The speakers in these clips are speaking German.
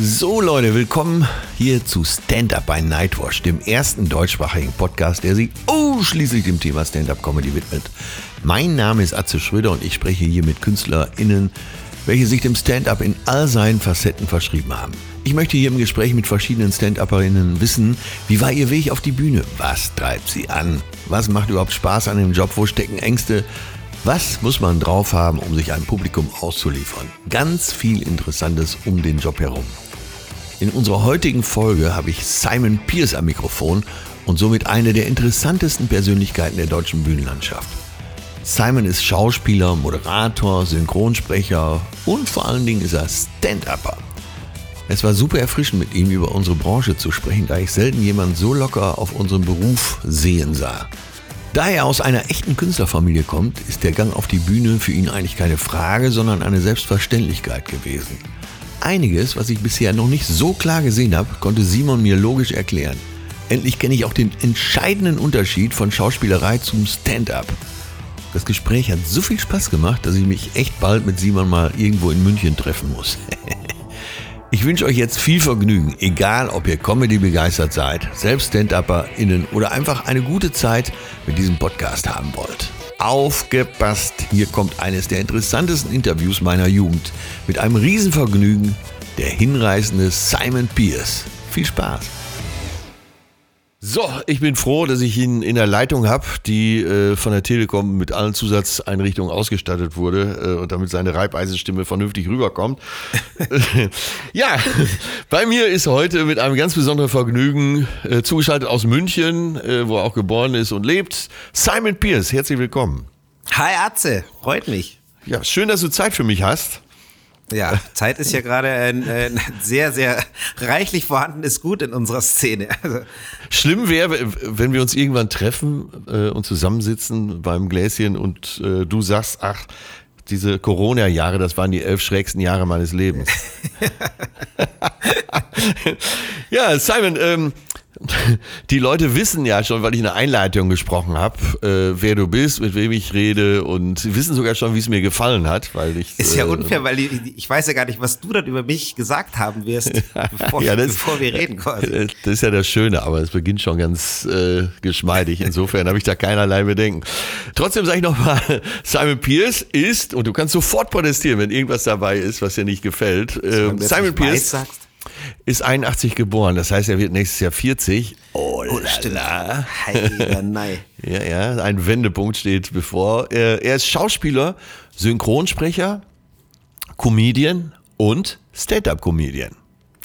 So Leute, willkommen hier zu Stand Up bei Nightwash, dem ersten deutschsprachigen Podcast, der sich ausschließlich dem Thema Stand-Up Comedy widmet. Mein Name ist Atze Schröder und ich spreche hier mit KünstlerInnen, welche sich dem Stand-Up in all seinen Facetten verschrieben haben. Ich möchte hier im Gespräch mit verschiedenen Stand-Upperinnen wissen, wie war ihr Weg auf die Bühne? Was treibt sie an? Was macht überhaupt Spaß an dem Job? Wo stecken Ängste? Was muss man drauf haben, um sich einem Publikum auszuliefern? Ganz viel Interessantes um den Job herum. In unserer heutigen Folge habe ich Simon Pierce am Mikrofon und somit eine der interessantesten Persönlichkeiten der deutschen Bühnenlandschaft. Simon ist Schauspieler, Moderator, Synchronsprecher und vor allen Dingen ist er Stand-Upper. Es war super erfrischend mit ihm über unsere Branche zu sprechen, da ich selten jemanden so locker auf unseren Beruf sehen sah. Da er aus einer echten Künstlerfamilie kommt, ist der Gang auf die Bühne für ihn eigentlich keine Frage, sondern eine Selbstverständlichkeit gewesen. Einiges, was ich bisher noch nicht so klar gesehen habe, konnte Simon mir logisch erklären. Endlich kenne ich auch den entscheidenden Unterschied von Schauspielerei zum Stand-up. Das Gespräch hat so viel Spaß gemacht, dass ich mich echt bald mit Simon mal irgendwo in München treffen muss. ich wünsche euch jetzt viel Vergnügen, egal ob ihr Comedy begeistert seid, selbst Stand-UpperInnen oder einfach eine gute Zeit mit diesem Podcast haben wollt. Aufgepasst, hier kommt eines der interessantesten Interviews meiner Jugend. Mit einem Riesenvergnügen, der hinreißende Simon Pierce. Viel Spaß! So, ich bin froh, dass ich ihn in der Leitung habe, die äh, von der Telekom mit allen Zusatzeinrichtungen ausgestattet wurde äh, und damit seine Reibeisenstimme vernünftig rüberkommt. ja, bei mir ist heute mit einem ganz besonderen Vergnügen äh, zugeschaltet aus München, äh, wo er auch geboren ist und lebt, Simon Pierce. Herzlich willkommen. Hi Atze, freut mich. Ja, schön, dass du Zeit für mich hast. Ja, Zeit ist ja gerade ein, ein, sehr, sehr reichlich vorhandenes Gut in unserer Szene. Also Schlimm wäre, wenn wir uns irgendwann treffen äh, und zusammensitzen beim Gläschen und äh, du sagst, ach, diese Corona-Jahre, das waren die elf schrägsten Jahre meines Lebens. ja, Simon, ähm, die Leute wissen ja schon, weil ich eine Einleitung gesprochen habe, äh, wer du bist, mit wem ich rede und sie wissen sogar schon, wie es mir gefallen hat, weil ich. Ist ja äh, unfair, weil ich, ich, weiß ja gar nicht, was du dann über mich gesagt haben wirst, bevor, ja, das, bevor wir reden quasi. Das ist ja das Schöne, aber es beginnt schon ganz äh, geschmeidig. Insofern habe ich da keinerlei Bedenken. Trotzdem sage ich nochmal, Simon Pierce ist, und du kannst sofort protestieren, wenn irgendwas dabei ist, was dir nicht gefällt. Ähm, Simon Pierce. Sagst ist 81 geboren, das heißt, er wird nächstes Jahr 40. Oh, oh la. Nein. ja, ja, ein Wendepunkt steht bevor. Er, er ist Schauspieler, Synchronsprecher, Comedian und Stand-up-Comedian.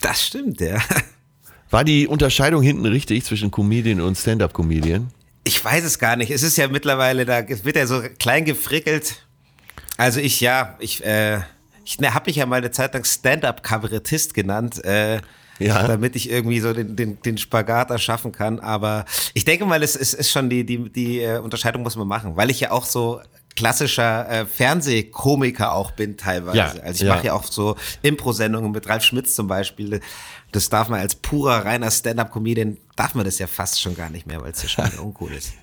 Das stimmt, ja. War die Unterscheidung hinten richtig zwischen Comedian und Stand-up-Comedian? Ich weiß es gar nicht. Es ist ja mittlerweile, da wird ja so klein gefrickelt. Also ich, ja, ich, äh, ich ne, habe mich ja mal eine Zeit lang Stand-up-Kabarettist genannt. Äh, ja. damit ich irgendwie so den, den, den Spagat erschaffen kann. Aber ich denke mal, es ist, ist schon die, die, die äh, Unterscheidung muss man machen, weil ich ja auch so klassischer äh, Fernsehkomiker auch bin teilweise. Ja, also ich ja. mache ja auch so Impro-Sendungen mit Ralf Schmitz zum Beispiel das darf man als purer, reiner Stand-up-Comedian, darf man das ja fast schon gar nicht mehr, weil es ja schon uncool ist.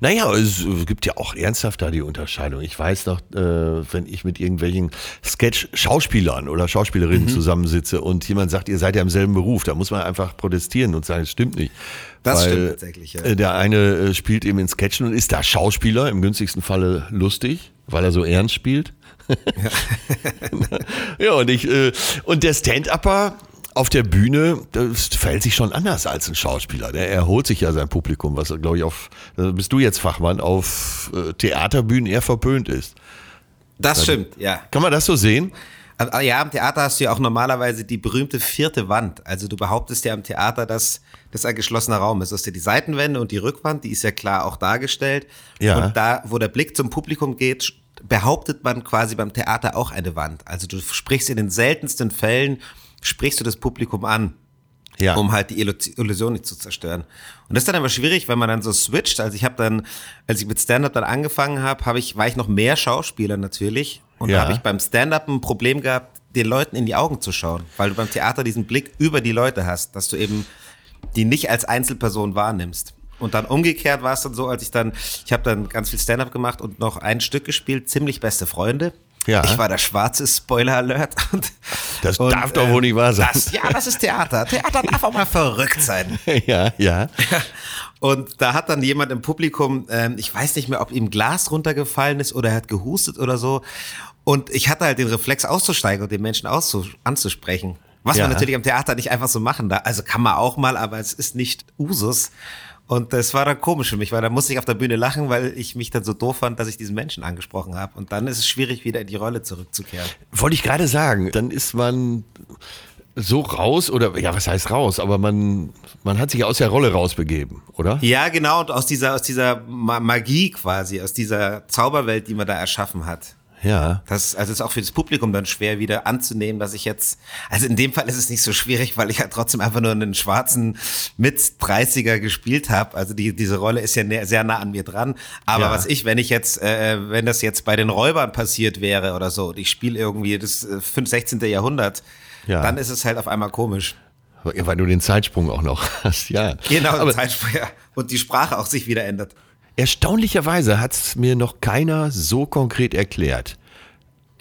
Naja, es gibt ja auch ernsthaft da die Unterscheidung. Ich weiß noch, äh, wenn ich mit irgendwelchen Sketch-Schauspielern oder Schauspielerinnen mhm. zusammensitze und jemand sagt, ihr seid ja im selben Beruf, da muss man einfach protestieren und sagen, es stimmt nicht. Das weil, stimmt tatsächlich, ja. Äh, der eine äh, spielt eben in Sketchen und ist da Schauspieler, im günstigsten Falle lustig, weil er so ernst spielt. Ja, ja und ich, und der Stand-Upper, auf der Bühne, das verhält sich schon anders als ein Schauspieler. Der erholt sich ja sein Publikum, was glaube ich auf, bist du jetzt Fachmann, auf äh, Theaterbühnen eher verpönt ist. Das stimmt, ja. Kann man das so sehen? Also, ja, im Theater hast du ja auch normalerweise die berühmte vierte Wand. Also du behauptest ja im Theater, dass das ein geschlossener Raum ist. Du hast ja die Seitenwände und die Rückwand, die ist ja klar auch dargestellt. Ja. Und da, wo der Blick zum Publikum geht, behauptet man quasi beim Theater auch eine Wand. Also du sprichst in den seltensten Fällen sprichst du das Publikum an. Ja. um halt die Illusion nicht zu zerstören. Und das ist dann aber schwierig, wenn man dann so switcht. Also ich habe dann, als ich mit Stand-up dann angefangen habe, habe ich war ich noch mehr Schauspieler natürlich und ja. da habe ich beim Stand-up ein Problem gehabt, den Leuten in die Augen zu schauen, weil du beim Theater diesen Blick über die Leute hast, dass du eben die nicht als Einzelperson wahrnimmst. Und dann umgekehrt war es dann so, als ich dann, ich habe dann ganz viel Stand-up gemacht und noch ein Stück gespielt, ziemlich beste Freunde. Ja. Ich war der schwarze Spoiler Alert und Das und, darf doch wohl nicht wahr sein. Das, ja, das ist Theater. Theater darf auch mal verrückt sein. ja, ja. Und da hat dann jemand im Publikum, ähm, ich weiß nicht mehr, ob ihm Glas runtergefallen ist oder er hat gehustet oder so. Und ich hatte halt den Reflex auszusteigen und den Menschen anzusprechen. Was ja. man natürlich am Theater nicht einfach so machen darf. Also kann man auch mal, aber es ist nicht Usus. Und das war dann komisch für mich, weil da musste ich auf der Bühne lachen, weil ich mich dann so doof fand, dass ich diesen Menschen angesprochen habe. Und dann ist es schwierig, wieder in die Rolle zurückzukehren. Wollte ich gerade sagen, dann ist man so raus oder ja, was heißt raus? Aber man, man hat sich aus der Rolle rausbegeben, oder? Ja, genau, und aus dieser, aus dieser Magie quasi, aus dieser Zauberwelt, die man da erschaffen hat. Ja. Das, also ist auch für das Publikum dann schwer wieder anzunehmen, dass ich jetzt, also in dem Fall ist es nicht so schwierig, weil ich ja trotzdem einfach nur einen schwarzen mit 30er gespielt habe. Also die, diese Rolle ist ja sehr nah an mir dran. Aber ja. was ich, wenn ich jetzt, äh, wenn das jetzt bei den Räubern passiert wäre oder so, und ich spiele irgendwie das 5, 16. Jahrhundert, ja. dann ist es halt auf einmal komisch. Weil du den Zeitsprung auch noch hast, ja. Genau, Aber, Zeitsprung, ja. Und die Sprache auch sich wieder ändert. Erstaunlicherweise hat es mir noch keiner so konkret erklärt.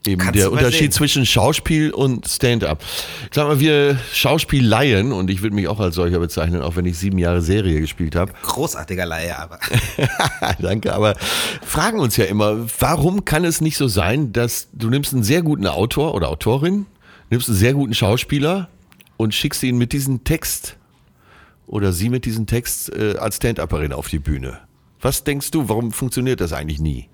Eben Kannst der Unterschied sehen. zwischen Schauspiel und Stand-up. Sag mal, wir Schauspiel-Laien, und ich würde mich auch als solcher bezeichnen, auch wenn ich sieben Jahre Serie gespielt habe. Großartiger Laie, aber. Danke, aber fragen uns ja immer, warum kann es nicht so sein, dass du nimmst einen sehr guten Autor oder Autorin, nimmst einen sehr guten Schauspieler und schickst ihn mit diesem Text oder sie mit diesem Text äh, als Stand-Upperin auf die Bühne? Was denkst du, warum funktioniert das eigentlich nie?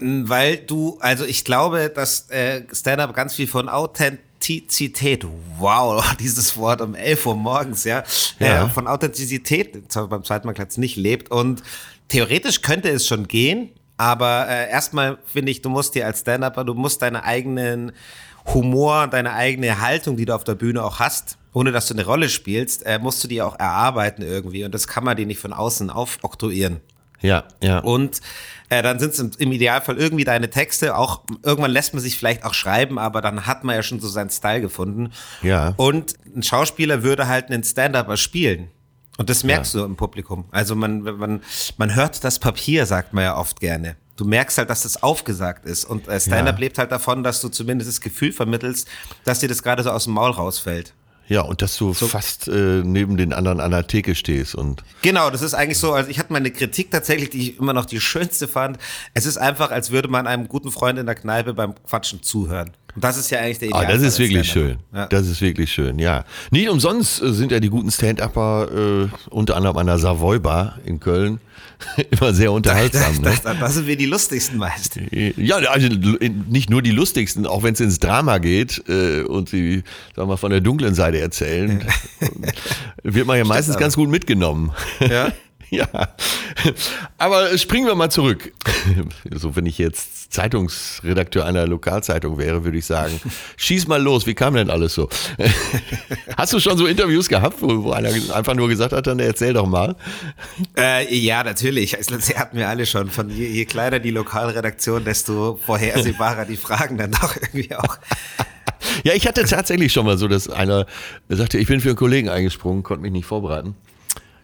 Weil du, also ich glaube, dass äh, Stand-up ganz viel von Authentizität, wow, dieses Wort um 11 Uhr morgens, ja, ja. Äh, von Authentizität beim zweiten Mal Platz nicht lebt. Und theoretisch könnte es schon gehen, aber äh, erstmal finde ich, du musst dir als Stand-Upper, du musst deine eigenen Humor, deine eigene Haltung, die du auf der Bühne auch hast, ohne dass du eine Rolle spielst, äh, musst du die auch erarbeiten irgendwie. Und das kann man dir nicht von außen aufoktroyieren. Ja, ja. Und äh, dann sind es im, im, Idealfall irgendwie deine Texte. Auch irgendwann lässt man sich vielleicht auch schreiben, aber dann hat man ja schon so seinen Style gefunden. Ja. Und ein Schauspieler würde halt einen Stand-Upper spielen. Und das merkst ja. du im Publikum. Also man, man, man hört das Papier, sagt man ja oft gerne. Du merkst halt, dass das aufgesagt ist. Und äh, Stand-up ja. lebt halt davon, dass du zumindest das Gefühl vermittelst, dass dir das gerade so aus dem Maul rausfällt. Ja, und dass du so. fast äh, neben den anderen an der Theke stehst und. Genau, das ist eigentlich so. Also ich hatte meine Kritik tatsächlich, die ich immer noch die schönste fand. Es ist einfach, als würde man einem guten Freund in der Kneipe beim Quatschen zuhören. Das ist ja eigentlich der Ideal. Ah, das ist wirklich schön. Ja. Das ist wirklich schön, ja. Nicht umsonst äh, sind ja die guten Stand-Upper äh, unter anderem an der Savoy Bar in Köln immer sehr unterhaltsam. Da, da, ne? da, sind wir die lustigsten meist. Ja, also nicht nur die lustigsten, auch wenn es ins Drama geht äh, und sie, sagen wir mal, von der dunklen Seite erzählen, wird man ja meistens ganz gut mitgenommen. Ja. ja. Aber springen wir mal zurück. So, wenn ich jetzt Zeitungsredakteur einer Lokalzeitung wäre, würde ich sagen, schieß mal los, wie kam denn alles so? Hast du schon so Interviews gehabt, wo, einer einfach nur gesagt hat, dann erzähl doch mal? Äh, ja, natürlich. Also, das hatten wir alle schon. Von je, je kleiner die Lokalredaktion, desto vorhersehbarer die Fragen dann doch irgendwie auch. Ja, ich hatte tatsächlich schon mal so, dass einer sagte, ich bin für einen Kollegen eingesprungen, konnte mich nicht vorbereiten.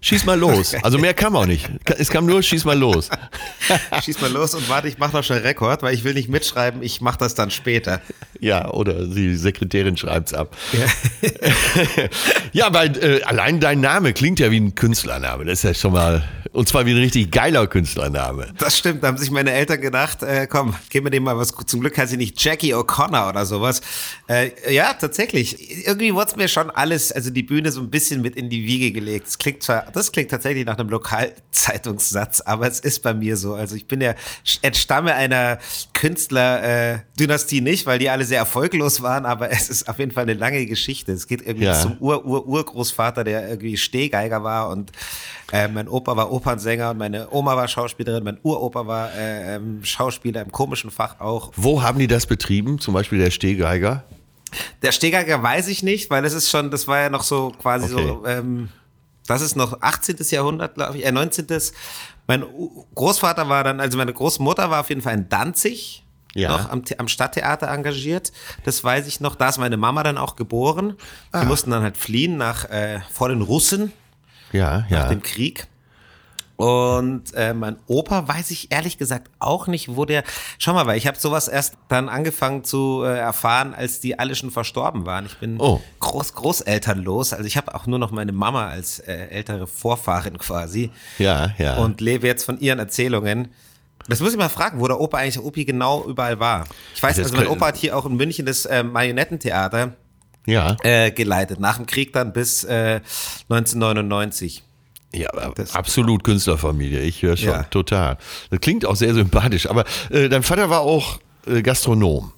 Schieß mal los. Also mehr kam auch nicht. Es kam nur, schieß mal los. schieß mal los und warte, ich mache noch schnell Rekord, weil ich will nicht mitschreiben, ich mache das dann später. Ja, oder die Sekretärin schreibt's ab. Ja, ja weil äh, allein dein Name klingt ja wie ein Künstlername. Das ist ja schon mal, und zwar wie ein richtig geiler Künstlername. Das stimmt, da haben sich meine Eltern gedacht, äh, komm, geben wir dem mal was. Zum Glück heißt sie nicht Jackie O'Connor oder sowas. Äh, ja, tatsächlich. Irgendwie wurde es mir schon alles, also die Bühne so ein bisschen mit in die Wiege gelegt. Es klingt zwar das klingt tatsächlich nach einem Lokalzeitungssatz, aber es ist bei mir so. Also ich bin ja, entstamme einer Künstlerdynastie nicht, weil die alle sehr erfolglos waren, aber es ist auf jeden Fall eine lange Geschichte. Es geht irgendwie ja. zum Ur-Ur-Urgroßvater, der irgendwie Stehgeiger war und äh, mein Opa war Opernsänger und meine Oma war Schauspielerin, mein Uropa war äh, ähm, Schauspieler im komischen Fach auch. Wo haben die das betrieben? Zum Beispiel der Stehgeiger? Der Stehgeiger weiß ich nicht, weil das ist schon, das war ja noch so quasi okay. so, ähm, das ist noch 18. Jahrhundert, glaube ich, äh 19. Mein Großvater war dann, also meine Großmutter war auf jeden Fall in Danzig, ja. noch am, am, Stadttheater engagiert. Das weiß ich noch. Da ist meine Mama dann auch geboren. Die ah. mussten dann halt fliehen nach, äh, vor den Russen. Ja, ja. Nach dem Krieg. Und äh, mein Opa weiß ich ehrlich gesagt auch nicht, wo der. Schau mal, weil ich habe sowas erst dann angefangen zu äh, erfahren, als die alle schon verstorben waren. Ich bin oh. groß Großelternlos, also ich habe auch nur noch meine Mama als äh, ältere Vorfahrin quasi. Ja, ja. Und lebe jetzt von ihren Erzählungen. Das muss ich mal fragen, wo der Opa eigentlich der Opi genau überall war. Ich weiß, also mein Opa hat hier auch in München das äh, Marionettentheater ja. äh, geleitet, nach dem Krieg dann bis äh, 1999. Ja, das absolut Künstlerfamilie, ich höre schon, ja. total. Das klingt auch sehr sympathisch, aber äh, dein Vater war auch äh, Gastronom.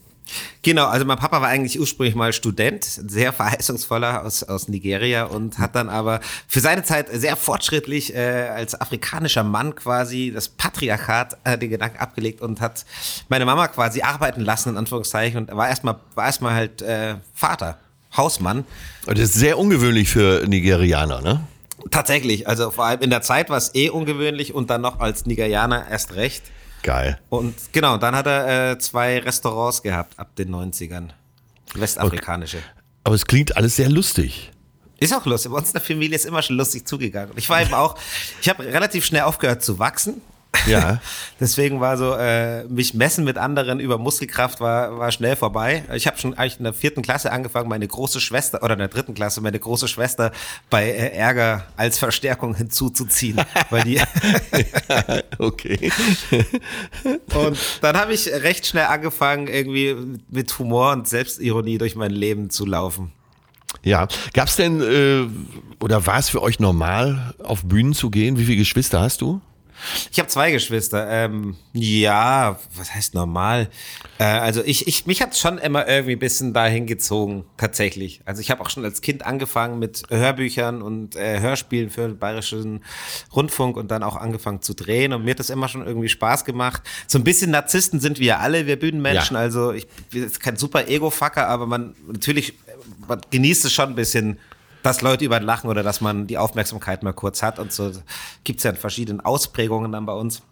Genau, also mein Papa war eigentlich ursprünglich mal Student, sehr verheißungsvoller aus, aus Nigeria und hat dann aber für seine Zeit sehr fortschrittlich äh, als afrikanischer Mann quasi das Patriarchat äh, den Gedanken abgelegt und hat meine Mama quasi arbeiten lassen, in Anführungszeichen, und war erstmal war erstmal halt äh, Vater, Hausmann. Das ist sehr ungewöhnlich für Nigerianer, ne? Tatsächlich, also vor allem in der Zeit war es eh ungewöhnlich und dann noch als Nigerianer erst recht. Geil. Und genau, dann hat er äh, zwei Restaurants gehabt ab den 90ern. Westafrikanische. Okay. Aber es klingt alles sehr lustig. Ist auch lustig. Bei uns in der Familie ist immer schon lustig zugegangen. Ich war eben auch, ich habe relativ schnell aufgehört zu wachsen. Ja. Deswegen war so, äh, mich messen mit anderen über Muskelkraft war, war schnell vorbei. Ich habe schon eigentlich in der vierten Klasse angefangen, meine große Schwester, oder in der dritten Klasse, meine große Schwester bei äh, Ärger als Verstärkung hinzuzuziehen. weil die ja, okay. und dann habe ich recht schnell angefangen, irgendwie mit Humor und Selbstironie durch mein Leben zu laufen. Ja, gab es denn äh, oder war es für euch normal, auf Bühnen zu gehen? Wie viele Geschwister hast du? Ich habe zwei Geschwister. Ähm, ja, was heißt normal? Äh, also ich, ich, mich hat schon immer irgendwie ein bisschen dahin gezogen, tatsächlich. Also ich habe auch schon als Kind angefangen mit Hörbüchern und äh, Hörspielen für den Bayerischen Rundfunk und dann auch angefangen zu drehen und mir hat das immer schon irgendwie Spaß gemacht. So ein bisschen Narzissten sind wir alle, wir Bühnenmenschen. Ja. Also ich bin kein super Ego-Fucker, aber man natürlich man genießt es schon ein bisschen dass Leute über lachen oder dass man die Aufmerksamkeit mal kurz hat und so gibt es ja in verschiedenen Ausprägungen dann bei uns.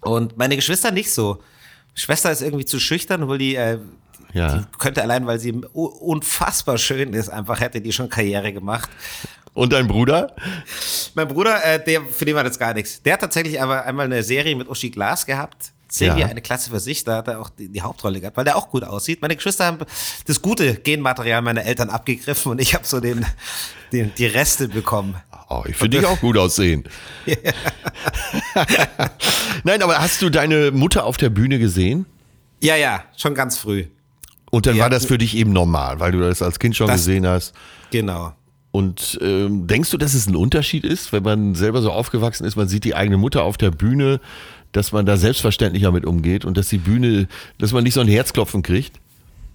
Und meine Geschwister nicht so. Schwester ist irgendwie zu schüchtern, obwohl die, äh, ja. die könnte allein, weil sie unfassbar schön ist, einfach hätte die schon Karriere gemacht. Und dein Bruder? Mein Bruder, äh, der, für den war das gar nichts. Der hat tatsächlich aber einmal eine Serie mit Uschi Glas gehabt. Serie ja. eine Klasse für sich, da hat er auch die, die, Hauptrolle gehabt, weil der auch gut aussieht. Meine Geschwister haben das gute Genmaterial meiner Eltern abgegriffen und ich habe so den, den, die Reste bekommen. Oh, ich finde dich auch gut aussehen. Nein, aber hast du deine Mutter auf der Bühne gesehen? Ja, ja, schon ganz früh. Und dann ja, war das für dich eben normal, weil du das als Kind schon das, gesehen hast. Genau. Und ähm, denkst du, dass es ein Unterschied ist, wenn man selber so aufgewachsen ist, man sieht die eigene Mutter auf der Bühne, dass man da selbstverständlicher mit umgeht und dass die Bühne, dass man nicht so ein Herzklopfen kriegt?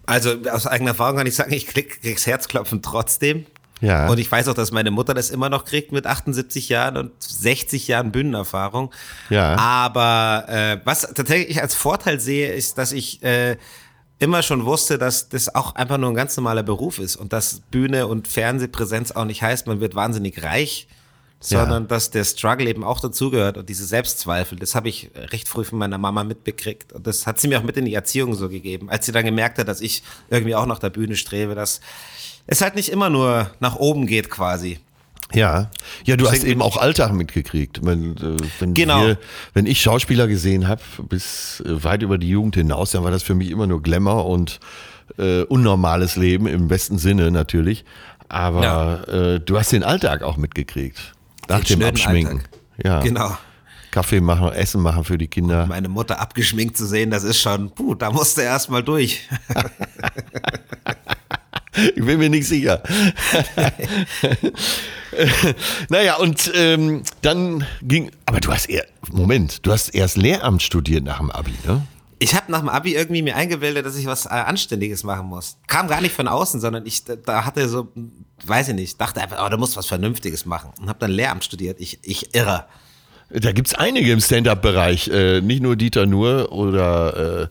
Also aus eigener Erfahrung kann ich sagen, ich krieg, krieg's Herzklopfen trotzdem. Ja. Und ich weiß auch, dass meine Mutter das immer noch kriegt mit 78 Jahren und 60 Jahren Bühnenerfahrung. Ja. Aber äh, was tatsächlich ich als Vorteil sehe, ist, dass ich äh, immer schon wusste, dass das auch einfach nur ein ganz normaler Beruf ist und dass Bühne und Fernsehpräsenz auch nicht heißt, man wird wahnsinnig reich, sondern ja. dass der Struggle eben auch dazugehört und diese Selbstzweifel. Das habe ich recht früh von meiner Mama mitbekriegt und das hat sie mir auch mit in die Erziehung so gegeben, als sie dann gemerkt hat, dass ich irgendwie auch nach der Bühne strebe, dass es halt nicht immer nur nach oben geht quasi. Ja, ja, du hast eben auch Alltag mitgekriegt. Wenn, äh, wenn, genau. Wir, wenn ich Schauspieler gesehen habe, bis äh, weit über die Jugend hinaus, dann war das für mich immer nur Glamour und äh, unnormales Leben im besten Sinne natürlich. Aber ja. äh, du hast den Alltag auch mitgekriegt. Nach dem Abschminken. Alltag. Ja. Genau. Kaffee machen, Essen machen für die Kinder. Und meine Mutter abgeschminkt zu sehen, das ist schon, puh, da musste er erst mal durch. ich bin mir nicht sicher. naja, und ähm, dann ging, aber du hast eher, Moment, du hast erst Lehramt studiert nach dem Abi, ne? Ich habe nach dem Abi irgendwie mir eingebildet, dass ich was äh, Anständiges machen muss. Kam gar nicht von außen, sondern ich da hatte so, weiß ich nicht, dachte einfach, oh, du musst was Vernünftiges machen und habe dann Lehramt studiert. Ich, ich irre. Da gibt's einige im Stand-up-Bereich, äh, nicht nur Dieter Nur oder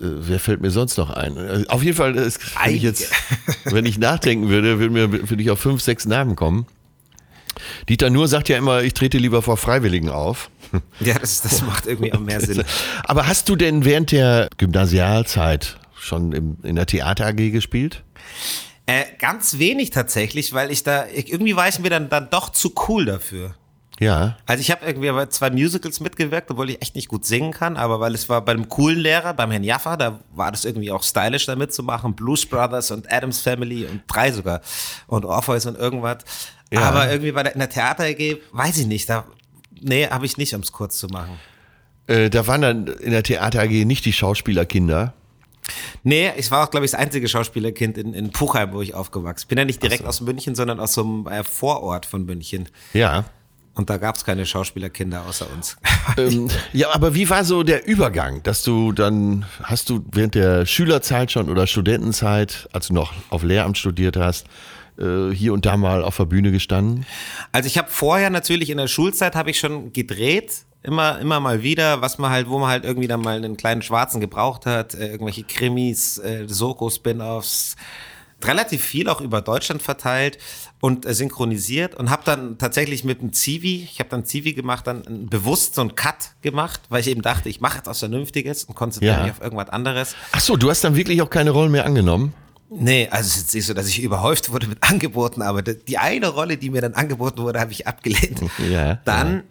äh, äh wer fällt mir sonst noch ein? Äh, auf jeden Fall, ist, wenn ich jetzt, wenn ich nachdenken würde, würde mir würde ich auf fünf, sechs Namen kommen. Dieter Nur sagt ja immer, ich trete lieber vor Freiwilligen auf. Ja, das, das macht irgendwie auch mehr Sinn. Aber hast du denn während der Gymnasialzeit schon im, in der Theater AG gespielt? Äh, ganz wenig tatsächlich, weil ich da, irgendwie war ich mir dann, dann doch zu cool dafür. Ja. Also ich habe irgendwie bei zwei Musicals mitgewirkt, obwohl ich echt nicht gut singen kann, aber weil es war bei einem coolen Lehrer, beim Herrn Jaffa, da war das irgendwie auch stylisch da mitzumachen. Blues Brothers und Adams Family und drei sogar und Orpheus und irgendwas. Ja. Aber irgendwie bei der, in der Theater AG, weiß ich nicht, da, nee, habe ich nicht, um es kurz zu machen. Äh, da waren dann in der Theater AG nicht die Schauspielerkinder. Nee, ich war auch, glaube ich, das einzige Schauspielerkind in, in Puchheim, wo ich aufgewachsen bin. ja nicht direkt so. aus München, sondern aus so einem äh, Vorort von München. Ja. Und da gab es keine Schauspielerkinder außer uns. Ähm, ja, aber wie war so der Übergang, dass du dann, hast du während der Schülerzeit schon oder Studentenzeit, als du noch auf Lehramt studiert hast, äh, hier und da mal auf der Bühne gestanden? Also ich habe vorher natürlich in der Schulzeit habe ich schon gedreht, immer immer mal wieder, was man halt, wo man halt irgendwie dann mal einen kleinen Schwarzen gebraucht hat, äh, irgendwelche Krimis, äh, Soko-Spin-offs, relativ viel auch über Deutschland verteilt und äh, synchronisiert und habe dann tatsächlich mit dem Zivi, ich habe dann Zivi gemacht, dann bewusst so einen Cut gemacht, weil ich eben dachte, ich mache jetzt was Vernünftiges und konzentriere ja. mich auf irgendwas anderes. Ach so, du hast dann wirklich auch keine Rollen mehr angenommen? Nee, also es ist nicht so, dass ich überhäuft wurde mit Angeboten, aber die eine Rolle, die mir dann angeboten wurde, habe ich abgelehnt. Ja, dann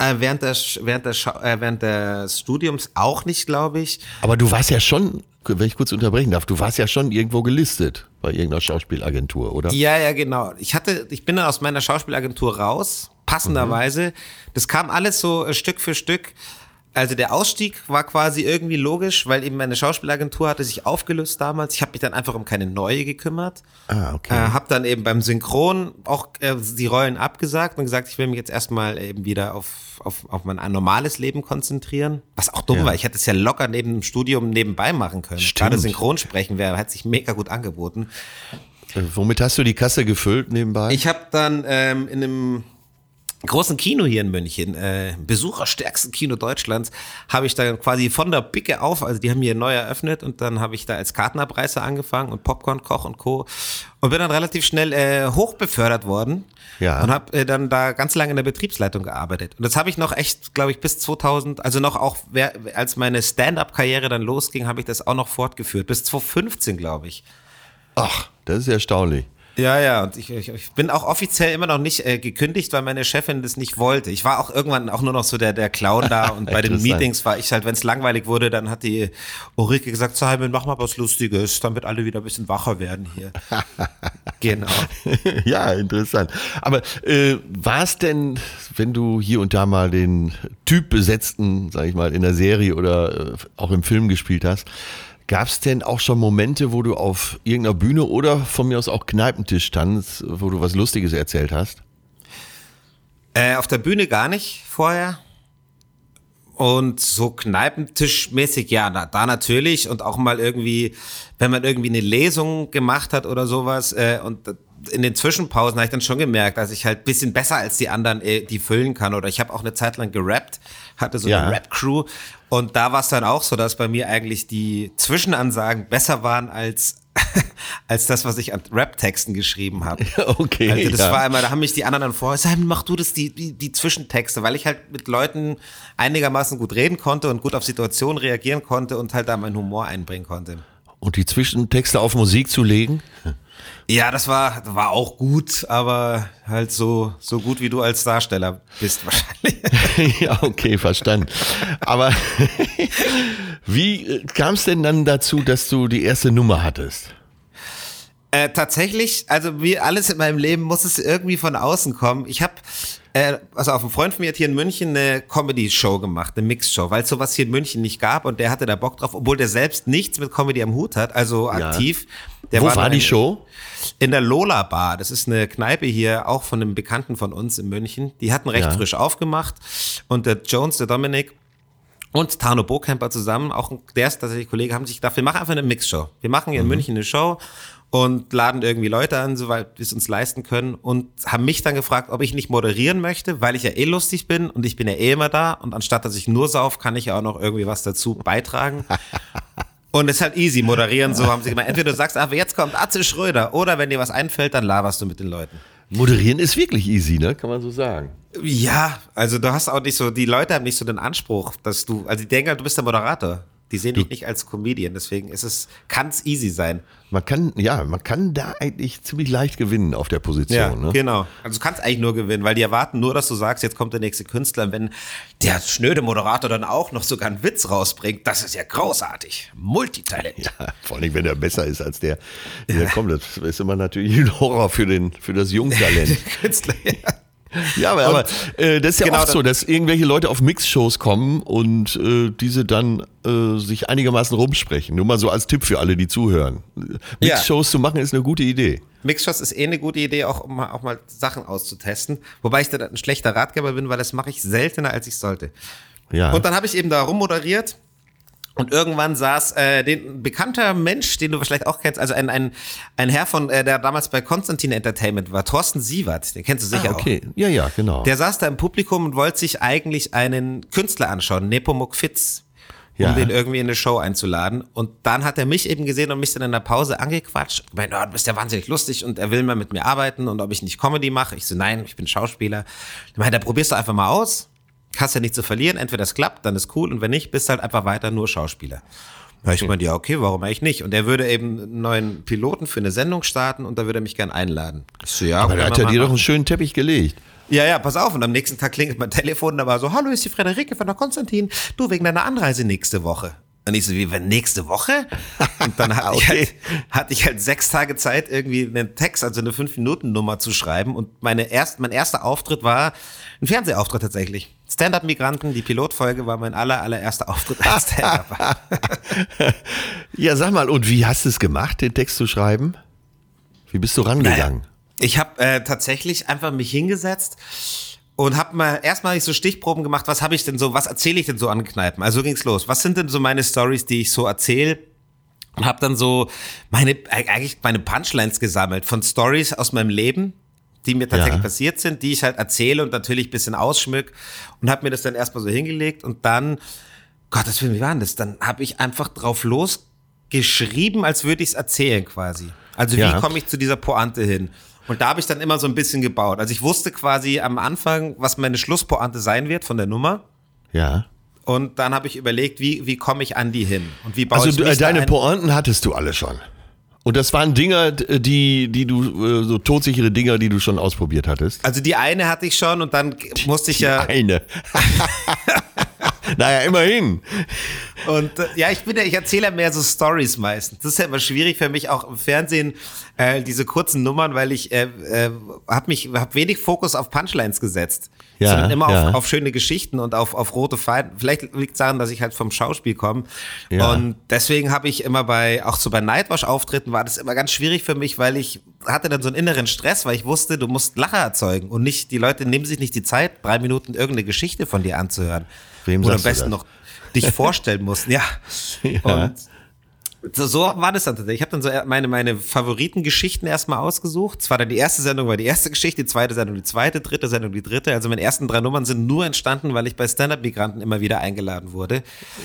ja. Äh, während, des, während, des, äh, während des Studiums auch nicht, glaube ich. Aber du warst ja schon wenn ich kurz unterbrechen darf, du warst ja schon irgendwo gelistet bei irgendeiner Schauspielagentur, oder? Ja, ja, genau. Ich hatte, ich bin aus meiner Schauspielagentur raus, passenderweise. Mhm. Das kam alles so äh, Stück für Stück. Also der Ausstieg war quasi irgendwie logisch, weil eben meine Schauspielagentur hatte sich aufgelöst damals. Ich habe mich dann einfach um keine neue gekümmert. Ah, okay. Äh, habe dann eben beim Synchron auch äh, die Rollen abgesagt und gesagt, ich will mich jetzt erstmal eben wieder auf, auf, auf mein normales Leben konzentrieren. Was auch dumm ja. war. Ich hätte es ja locker neben dem Studium nebenbei machen können. Stimmt. Gerade Synchronsprechen wäre, hat sich mega gut angeboten. Äh, womit hast du die Kasse gefüllt nebenbei? Ich habe dann ähm, in einem großen Kino hier in München, äh, besucherstärksten Kino Deutschlands, habe ich da quasi von der Bicke auf, also die haben hier neu eröffnet und dann habe ich da als Kartenabreißer angefangen und Popcorn, Koch und Co. und bin dann relativ schnell äh, hochbefördert worden ja. und habe äh, dann da ganz lange in der Betriebsleitung gearbeitet. Und das habe ich noch echt, glaube ich, bis 2000, also noch auch, als meine Stand-up-Karriere dann losging, habe ich das auch noch fortgeführt, bis 2015, glaube ich. Ach, das ist erstaunlich. Ja, ja, und ich, ich, ich bin auch offiziell immer noch nicht äh, gekündigt, weil meine Chefin das nicht wollte. Ich war auch irgendwann auch nur noch so der, der Clown da und bei den Meetings war ich halt, wenn es langweilig wurde, dann hat die Ulrike gesagt, so, Simon, mach mal was Lustiges, dann wird alle wieder ein bisschen wacher werden hier. genau. ja, interessant. Aber äh, war es denn, wenn du hier und da mal den Typ besetzten, sag ich mal, in der Serie oder äh, auch im Film gespielt hast, Gab es denn auch schon Momente, wo du auf irgendeiner Bühne oder von mir aus auch Kneipentisch standst, wo du was Lustiges erzählt hast? Äh, auf der Bühne gar nicht vorher. Und so Kneipentischmäßig, ja, da, da natürlich. Und auch mal irgendwie, wenn man irgendwie eine Lesung gemacht hat oder sowas. Äh, und in den Zwischenpausen habe ich dann schon gemerkt, dass ich halt bisschen besser als die anderen äh, die füllen kann. Oder ich habe auch eine Zeit lang gerappt, hatte so ja. eine Rap-Crew und da war es dann auch so, dass bei mir eigentlich die Zwischenansagen besser waren als als das, was ich an Rap-Texten geschrieben habe. Okay. Also das ja. war einmal, da haben mich die anderen dann vor, Simon, mach du das, die, die, die Zwischentexte, weil ich halt mit Leuten einigermaßen gut reden konnte und gut auf Situationen reagieren konnte und halt da meinen Humor einbringen konnte. Und die Zwischentexte auf Musik zu legen? Ja, das war, war auch gut, aber halt so, so gut wie du als Darsteller bist wahrscheinlich. ja, okay, verstanden. Aber wie kam es denn dann dazu, dass du die erste Nummer hattest? Äh, tatsächlich, also wie alles in meinem Leben muss es irgendwie von außen kommen. Ich habe äh, also auf ein Freund von mir hat hier in München eine Comedy-Show gemacht, eine Mix-Show, weil es sowas hier in München nicht gab und der hatte da Bock drauf, obwohl der selbst nichts mit Comedy am Hut hat, also aktiv. Der Wo war, war die Show? In der Lola Bar. Das ist eine Kneipe hier, auch von einem Bekannten von uns in München. Die hatten recht ja. frisch aufgemacht und der Jones, der Dominik, und Tano Bokamper zusammen, auch der ist tatsächlich Kollege, haben sich gedacht, wir machen einfach eine Mixshow. Wir machen hier in mhm. München eine Show und laden irgendwie Leute an, soweit wir es uns leisten können und haben mich dann gefragt, ob ich nicht moderieren möchte, weil ich ja eh lustig bin und ich bin ja eh immer da und anstatt dass ich nur sauf, kann ich ja auch noch irgendwie was dazu beitragen. Und es ist halt easy, moderieren, so haben sie gemeint. Entweder du sagst einfach, jetzt kommt Atze Schröder oder wenn dir was einfällt, dann laberst du mit den Leuten. Moderieren ist wirklich easy, ne? Kann man so sagen. Ja, also du hast auch nicht so, die Leute haben nicht so den Anspruch, dass du, also die denken, halt, du bist der Moderator. Die sehen dich nicht als Comedian, deswegen ist es, kann es easy sein. Man kann, ja, man kann da eigentlich ziemlich leicht gewinnen auf der Position. Ja, ne? genau. Also du kannst eigentlich nur gewinnen, weil die erwarten nur, dass du sagst, jetzt kommt der nächste Künstler. Und wenn der schnöde Moderator dann auch noch sogar einen Witz rausbringt, das ist ja großartig. Multitalent. Ja, vor allem, wenn er besser ist als der, der kommt. Das ist immer natürlich ein Horror für, den, für das Jungtalent. Künstler, ja. Ja, aber, aber äh, das ist ja genau oft so, dass irgendwelche Leute auf Mix-Shows kommen und äh, diese dann äh, sich einigermaßen rumsprechen. Nur mal so als Tipp für alle, die zuhören. Mix-Shows ja. zu machen ist eine gute Idee. Mix-Shows ist eh eine gute Idee, auch um auch mal Sachen auszutesten. Wobei ich da ein schlechter Ratgeber bin, weil das mache ich seltener, als ich sollte. Ja. Und dann habe ich eben da rummoderiert und irgendwann saß äh, den bekannter Mensch, den du vielleicht auch kennst, also ein, ein, ein Herr von, äh, der damals bei Konstantin Entertainment war, Thorsten Sievert, den kennst du sicher ah, okay. auch. Ja, ja, genau. Der saß da im Publikum und wollte sich eigentlich einen Künstler anschauen, Nepomuk Fitz, um ja. den irgendwie in eine Show einzuladen. Und dann hat er mich eben gesehen und mich dann in der Pause angequatscht. Ich meine, oh, du bist ja wahnsinnig lustig und er will mal mit mir arbeiten und ob ich nicht Comedy mache. Ich so, nein, ich bin Schauspieler. Ich meine, da probierst du einfach mal aus hast ja nichts zu verlieren. Entweder es klappt, dann ist cool und wenn nicht, bist halt einfach weiter nur Schauspieler. Da ich meinte, ja, okay, warum eigentlich nicht? Und er würde eben einen neuen Piloten für eine Sendung starten und da würde er mich gern einladen. So, ja, Aber da hat er dir doch einen schönen Teppich gelegt. Ja, ja, pass auf. Und am nächsten Tag klingelt mein Telefon, da war so, hallo, ist die Frederike von der Konstantin. Du, wegen deiner Anreise nächste Woche. Und ich so, wie, nächste Woche? Und dann hatte, okay. ich halt, hatte ich halt sechs Tage Zeit, irgendwie einen Text, also eine Fünf-Minuten-Nummer zu schreiben. Und meine erst, mein erster Auftritt war ein Fernsehauftritt tatsächlich. Stand-Up-Migranten, die Pilotfolge war mein aller, allererster Auftritt als Stand-Up. ja, sag mal, und wie hast du es gemacht, den Text zu schreiben? Wie bist du rangegangen? Naja, ich habe äh, tatsächlich einfach mich hingesetzt und habe mal erstmal so Stichproben gemacht, was habe ich denn so, was erzähle ich denn so an Kneipen? Also so ging's los. Was sind denn so meine Stories, die ich so erzähle? Und habe dann so meine eigentlich meine Punchlines gesammelt von Stories aus meinem Leben, die mir tatsächlich ja. passiert sind, die ich halt erzähle und natürlich bisschen ausschmück und habe mir das dann erstmal so hingelegt und dann Gottes Willen, wie war denn das? Dann habe ich einfach drauf losgeschrieben, als würde ich es erzählen quasi. Also wie ja. komme ich zu dieser Pointe hin? Und da habe ich dann immer so ein bisschen gebaut. Also ich wusste quasi am Anfang, was meine Schlusspointe sein wird von der Nummer. Ja. Und dann habe ich überlegt, wie, wie komme ich an die hin? Und wie baue also ich du, deine ein? Pointen hattest du alle schon. Und das waren Dinger, die, die du, äh, so todsichere Dinger, die du schon ausprobiert hattest? Also die eine hatte ich schon und dann musste ich ja. Die eine. naja, immerhin. Und äh, ja, ich bin ja, ich erzähle ja mehr so Stories meistens. Das ist ja immer schwierig für mich auch im Fernsehen, äh, diese kurzen Nummern, weil ich äh, äh, habe mich hab wenig Fokus auf Punchlines gesetzt. Ja, sondern immer ja. auf, auf schöne Geschichten und auf, auf rote Fahnen. Vielleicht liegt es daran, dass ich halt vom Schauspiel komme. Ja. Und deswegen habe ich immer bei, auch so bei Nightwash-Auftritten war das immer ganz schwierig für mich, weil ich hatte dann so einen inneren Stress, weil ich wusste, du musst Lacher erzeugen und nicht, die Leute nehmen sich nicht die Zeit, drei Minuten irgendeine Geschichte von dir anzuhören. Wem Oder am besten noch dich vorstellen mussten. Ja. ja. Und so, so war das dann tatsächlich. Ich habe dann so meine, meine Favoritengeschichten erstmal ausgesucht. Es war dann die erste Sendung, war die erste Geschichte, die zweite Sendung, die zweite, dritte Sendung, die dritte. Also meine ersten drei Nummern sind nur entstanden, weil ich bei Stand-Up-Migranten immer wieder eingeladen wurde.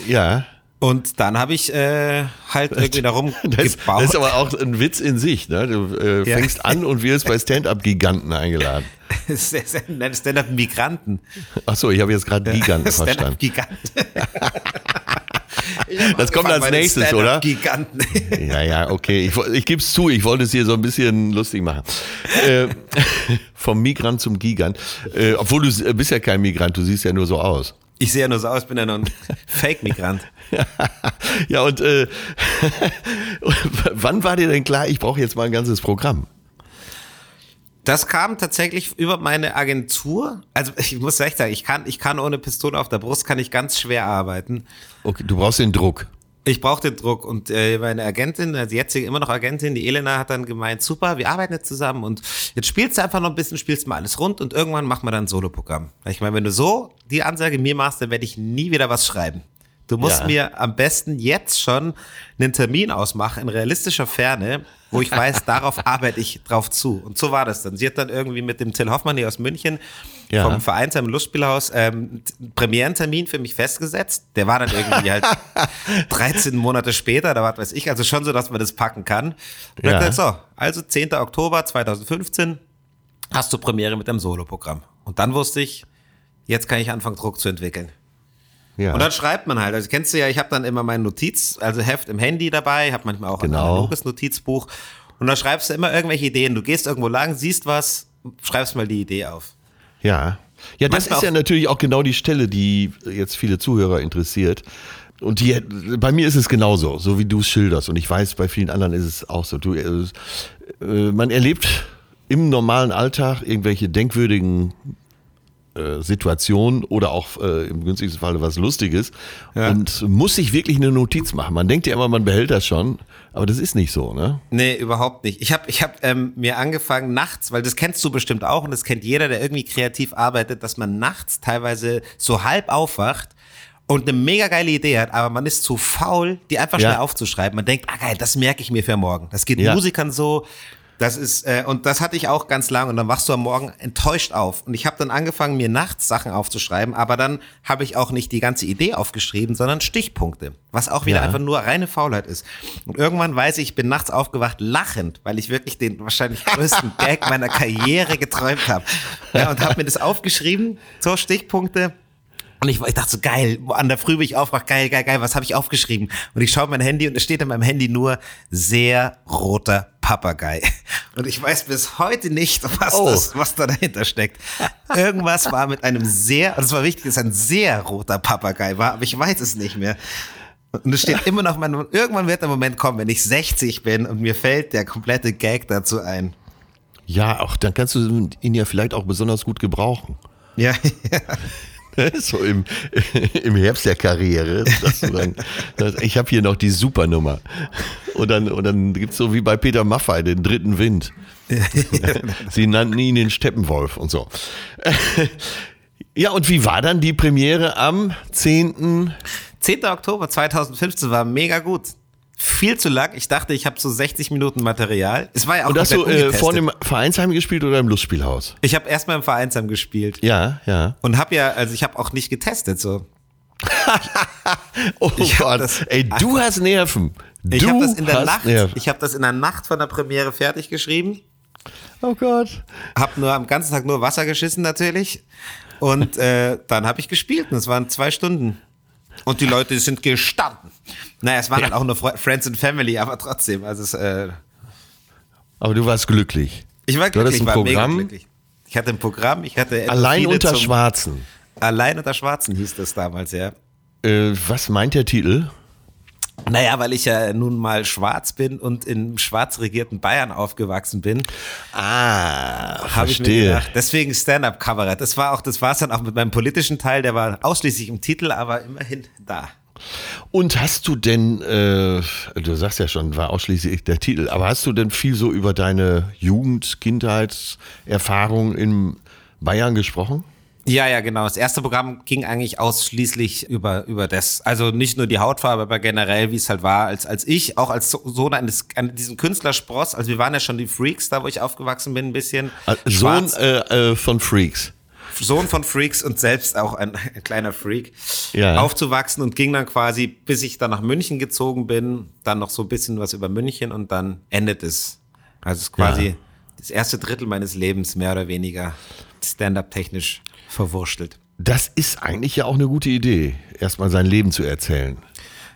Ja. Und dann habe ich äh, halt irgendwie darum das, gebaut. Das ist aber auch ein Witz in sich. Ne? Du äh, fängst ja. an und wirst bei Stand-Up-Giganten eingeladen. Stand-Up-Migranten. Achso, ich habe jetzt gerade Giganten verstanden. Stand-Up-Giganten. das kommt als nächstes, oder? Giganten. ja, ja, okay. Ich, ich gebe es zu, ich wollte es hier so ein bisschen lustig machen. Äh, vom Migrant zum Gigant. Äh, obwohl du bist ja kein Migrant, du siehst ja nur so aus. Ich sehe ja nur so aus, bin ja nur ein Fake-Migrant. ja, und äh, wann war dir denn klar, ich brauche jetzt mal ein ganzes Programm? Das kam tatsächlich über meine Agentur. Also ich muss echt sagen, ich kann, ich kann ohne Pistole auf der Brust kann ich ganz schwer arbeiten. Okay, du brauchst den Druck. Ich brauche den Druck und äh, meine Agentin, also jetzige immer noch Agentin, die Elena hat dann gemeint, super, wir arbeiten jetzt zusammen und jetzt spielst du einfach noch ein bisschen, spielst mal alles rund und irgendwann machen wir dann ein Soloprogramm. Ich meine, wenn du so die Ansage mir machst, dann werde ich nie wieder was schreiben. Du musst ja. mir am besten jetzt schon einen Termin ausmachen in realistischer Ferne, wo ich weiß, darauf arbeite ich drauf zu. Und so war das dann. Sie hat dann irgendwie mit dem Till Hoffmann hier aus München ja. vom Vereinsheim Lustspielhaus ähm, Premierentermin für mich festgesetzt. Der war dann irgendwie halt 13 Monate später, da war weiß ich, also schon so, dass man das packen kann. Und ja. dann so, also 10. Oktober 2015 hast du Premiere mit dem Soloprogramm. Und dann wusste ich, jetzt kann ich anfangen, Druck zu entwickeln. Ja. Und dann schreibt man halt. Also kennst du ja, ich habe dann immer mein Notiz, also Heft im Handy dabei, habe manchmal auch genau. ein analoges Notizbuch. Und dann schreibst du immer irgendwelche Ideen. Du gehst irgendwo lang, siehst was, schreibst mal die Idee auf. Ja. Ja, das manchmal ist ja natürlich auch genau die Stelle, die jetzt viele Zuhörer interessiert. Und die, bei mir ist es genauso, so wie du es schilderst. Und ich weiß, bei vielen anderen ist es auch so. Du, äh, äh man erlebt im normalen Alltag irgendwelche denkwürdigen äh, Situationen oder auch äh, im günstigsten Falle was Lustiges ja. und muss sich wirklich eine Notiz machen. Man denkt ja immer, man behält das schon, aber das ist nicht so, ne? Nee, überhaupt nicht. Ich habe ich hab, ähm, mir angefangen nachts, weil das kennst du bestimmt auch und das kennt jeder, der irgendwie kreativ arbeitet, dass man nachts teilweise so halb aufwacht und eine mega geile Idee hat, aber man ist zu faul, die einfach schnell ja. aufzuschreiben. Man denkt, ah geil, das merke ich mir für morgen. Das geht ja. Musikern so. Das ist äh, und das hatte ich auch ganz lang und dann wachst du am Morgen enttäuscht auf und ich habe dann angefangen mir nachts Sachen aufzuschreiben, aber dann habe ich auch nicht die ganze Idee aufgeschrieben, sondern Stichpunkte, was auch wieder ja. einfach nur reine Faulheit ist. Und irgendwann weiß ich, ich bin nachts aufgewacht lachend, weil ich wirklich den wahrscheinlich größten Gag meiner Karriere geträumt habe. Ja, und habe mir das aufgeschrieben, so Stichpunkte und ich, ich dachte so, geil, an der Früh bin ich aufgewacht, geil, geil, geil, was habe ich aufgeschrieben? Und ich schaue mein Handy und es steht in meinem Handy nur sehr roter Papagei. Und ich weiß bis heute nicht, was, oh. das, was da dahinter steckt. Irgendwas war mit einem sehr, und es war wichtig, dass es ein sehr roter Papagei war, aber ich weiß es nicht mehr. Und es steht immer noch, mein, irgendwann wird der Moment kommen, wenn ich 60 bin und mir fällt der komplette Gag dazu ein. Ja, auch dann kannst du ihn ja vielleicht auch besonders gut gebrauchen. Ja, ja. so im, im Herbst der Karriere. Dann, ich habe hier noch die Supernummer. Und dann, und dann gibt es so wie bei Peter Maffay den dritten Wind. Sie nannten ihn den Steppenwolf und so. Ja, und wie war dann die Premiere am 10. 10. Oktober 2015 war mega gut viel zu lang. Ich dachte, ich habe so 60 Minuten Material. Es war ja auch Und hast du äh, vor dem Vereinsheim gespielt oder im Lustspielhaus? Ich habe erstmal im Vereinsheim gespielt. Ja, ja. Und habe ja, also ich habe auch nicht getestet so. oh ich Gott, das, ey, du hast Nerven. Du ich habe das in der Nacht, Nerven. ich habe das in der Nacht von der Premiere fertig geschrieben. Oh Gott. Hab nur am ganzen Tag nur Wasser geschissen natürlich. Und äh, dann habe ich gespielt und es waren zwei Stunden. Und die Leute sind gestanden. Naja, es waren ja. dann auch nur Friends and Family, aber trotzdem. Also es, äh aber du warst glücklich. Ich war glücklich, ich war Programm? mega glücklich. Ich hatte ein Programm, ich hatte. Allein unter Schwarzen. Allein unter Schwarzen hieß das damals, ja. Äh, was meint der Titel? Naja, weil ich ja nun mal schwarz bin und in schwarz regierten Bayern aufgewachsen bin. Ah, verstehe. Gedacht, deswegen Stand-up-Kabarett. Das war auch, das war es dann auch mit meinem politischen Teil, der war ausschließlich im Titel, aber immerhin da. Und hast du denn, äh, du sagst ja schon, war ausschließlich der Titel, aber hast du denn viel so über deine Jugend, Kindheitserfahrung in Bayern gesprochen? Ja, ja, genau. Das erste Programm ging eigentlich ausschließlich über, über das. Also nicht nur die Hautfarbe, aber generell, wie es halt war, als, als ich, auch als Sohn eines, an diesem Künstlerspross, also wir waren ja schon die Freaks, da wo ich aufgewachsen bin, ein bisschen. Äh, Sohn äh, äh, von Freaks. Sohn von Freaks und selbst auch ein, ein kleiner Freak, ja. aufzuwachsen und ging dann quasi, bis ich dann nach München gezogen bin, dann noch so ein bisschen was über München und dann endet es. Also es ist quasi ja. das erste Drittel meines Lebens, mehr oder weniger, stand-up technisch verwurschtelt. Das ist eigentlich ja auch eine gute Idee, erstmal sein Leben zu erzählen.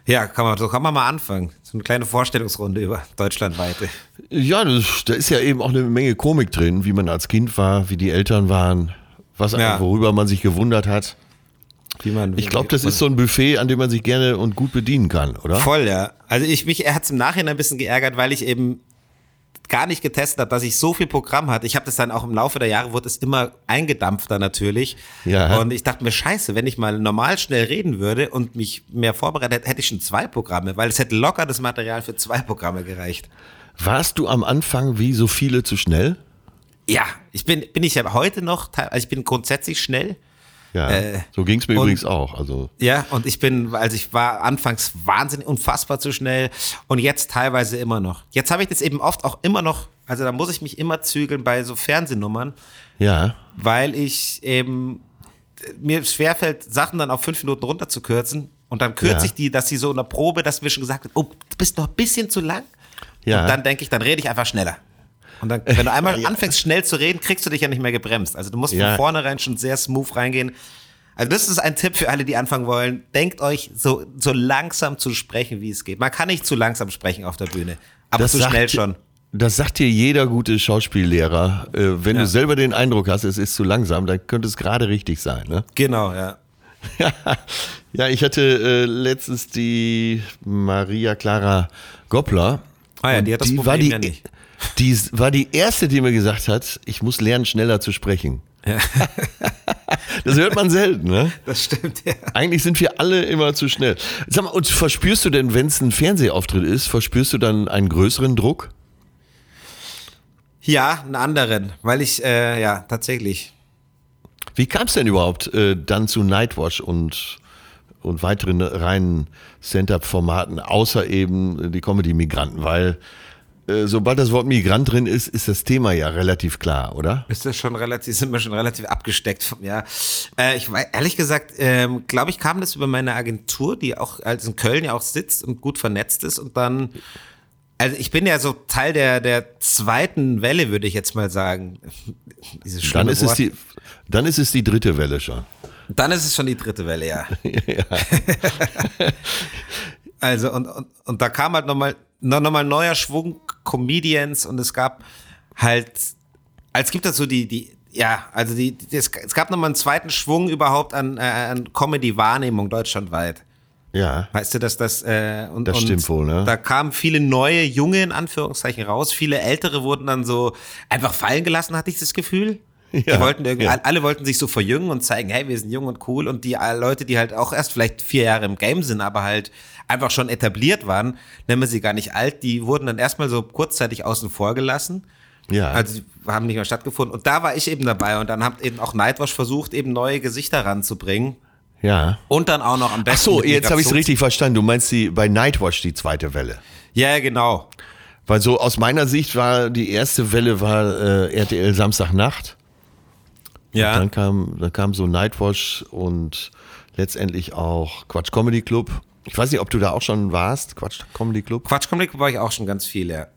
Ja, kann man, so kann man mal anfangen. So eine kleine Vorstellungsrunde über deutschlandweite. Ja, das, da ist ja eben auch eine Menge Komik drin, wie man als Kind war, wie die Eltern waren, was, ja. worüber man sich gewundert hat. Man, ich glaube, das ist so ein Buffet, an dem man sich gerne und gut bedienen kann, oder? Voll, ja. Also ich mich, er hat es im Nachhinein ein bisschen geärgert, weil ich eben gar nicht getestet habe, dass ich so viel Programm hatte. Ich habe das dann auch im Laufe der Jahre wurde es immer eingedampfter natürlich. Ja. Und ich dachte mir, scheiße, wenn ich mal normal schnell reden würde und mich mehr vorbereitet hätte, hätte ich schon zwei Programme, weil es hätte locker das Material für zwei Programme gereicht. Warst du am Anfang wie so viele zu schnell? Ja, ich bin, bin ich ja heute noch, also ich bin grundsätzlich schnell. Ja, äh, so ging es mir und, übrigens auch. Also. Ja, und ich bin, also ich war anfangs wahnsinnig unfassbar zu schnell und jetzt teilweise immer noch. Jetzt habe ich das eben oft auch immer noch, also da muss ich mich immer zügeln bei so Fernsehnummern. Ja. Weil ich eben, mir schwerfällt, Sachen dann auf fünf Minuten runterzukürzen und dann kürze ja. ich die, dass sie so in der Probe, dass wir schon gesagt haben, oh, du bist noch ein bisschen zu lang. Ja. Und dann denke ich, dann rede ich einfach schneller. Und dann, wenn du einmal ja. anfängst, schnell zu reden, kriegst du dich ja nicht mehr gebremst. Also du musst ja. von vornherein schon sehr smooth reingehen. Also das ist ein Tipp für alle, die anfangen wollen. Denkt euch, so, so langsam zu sprechen, wie es geht. Man kann nicht zu langsam sprechen auf der Bühne, aber Das zu schnell schon. Das sagt dir jeder gute Schauspiellehrer. Äh, wenn Ja. du selber den Eindruck hast, es ist zu langsam, dann könnte es gerade richtig sein. Ne? Genau, ja. ja, ich hatte äh, letztens die Maria Clara Goppler. Ah ja, die hat das war Problem die, ja nicht. Die war die erste, die mir gesagt hat, ich muss lernen, schneller zu sprechen. das hört man selten, ne? Das stimmt, ja. Eigentlich sind wir alle immer zu schnell. Sag mal, und verspürst du denn, wenn es ein Fernsehauftritt ist, verspürst du dann einen größeren Druck? Ja, einen anderen, weil ich, äh, ja, tatsächlich. Wie kam es denn überhaupt äh, dann zu Nightwatch und, und weiteren reinen Stand-Up-Formaten, außer eben die Comedy-Migranten? Weil sobald das Wort Migrant drin ist, ist das Thema ja relativ klar, oder? Ist das schon relativ, sind wir schon relativ abgesteckt, ja. Äh, ich weiß, ehrlich gesagt, ähm, glaube ich, kam das über meine Agentur, die auch als in Köln ja auch sitzt und gut vernetzt ist und dann, also ich bin ja so Teil der, der zweiten Welle, würde ich jetzt mal sagen. Dann ist, es die, dann ist es die dritte Welle schon. Dann ist es schon die dritte Welle, ja. also, und, und, und da kam halt nochmal noch, noch mal neuer Schwung Comedians und es gab halt, als gibt es so die, die, ja, also die, die es, es gab nochmal einen zweiten Schwung überhaupt an, äh, an Comedy-Wahrnehmung deutschlandweit. Ja. Weißt du, dass das äh, und, Das und stimmt wohl, ne? Da kamen viele neue, junge in Anführungszeichen raus, viele ältere wurden dann so einfach fallen gelassen, hatte ich das Gefühl. die Ja, wollten irgendwie, ja. alle wollten sich so verjüngen und zeigen, hey, wir sind jung und cool und die äh, Leute, die halt auch erst vielleicht vier Jahre im Game sind, aber halt einfach schon etabliert waren, nennen wir sie gar nicht alt, die wurden dann erstmal so kurzzeitig außen vor gelassen. Ja. Also die haben nicht mehr stattgefunden. Und da war ich eben dabei und dann hat eben auch Nightwash versucht, eben neue Gesichter ranzubringen. Ja. Und dann auch noch am Ach besten. so, mit jetzt habe ich es richtig verstanden. Du meinst die bei Nightwatch die zweite Welle. Ja, ja, genau. Weil so aus meiner Sicht war die erste Welle war äh, RTL Samstagnacht. Ja. Dann kam, dann kam so Nightwatch und letztendlich auch Quatsch Comedy Club. Ich weiß nicht, ob du da auch schon warst, Quatsch Comedy Club. Quatsch Comedy war ich auch schon ganz viel, ja.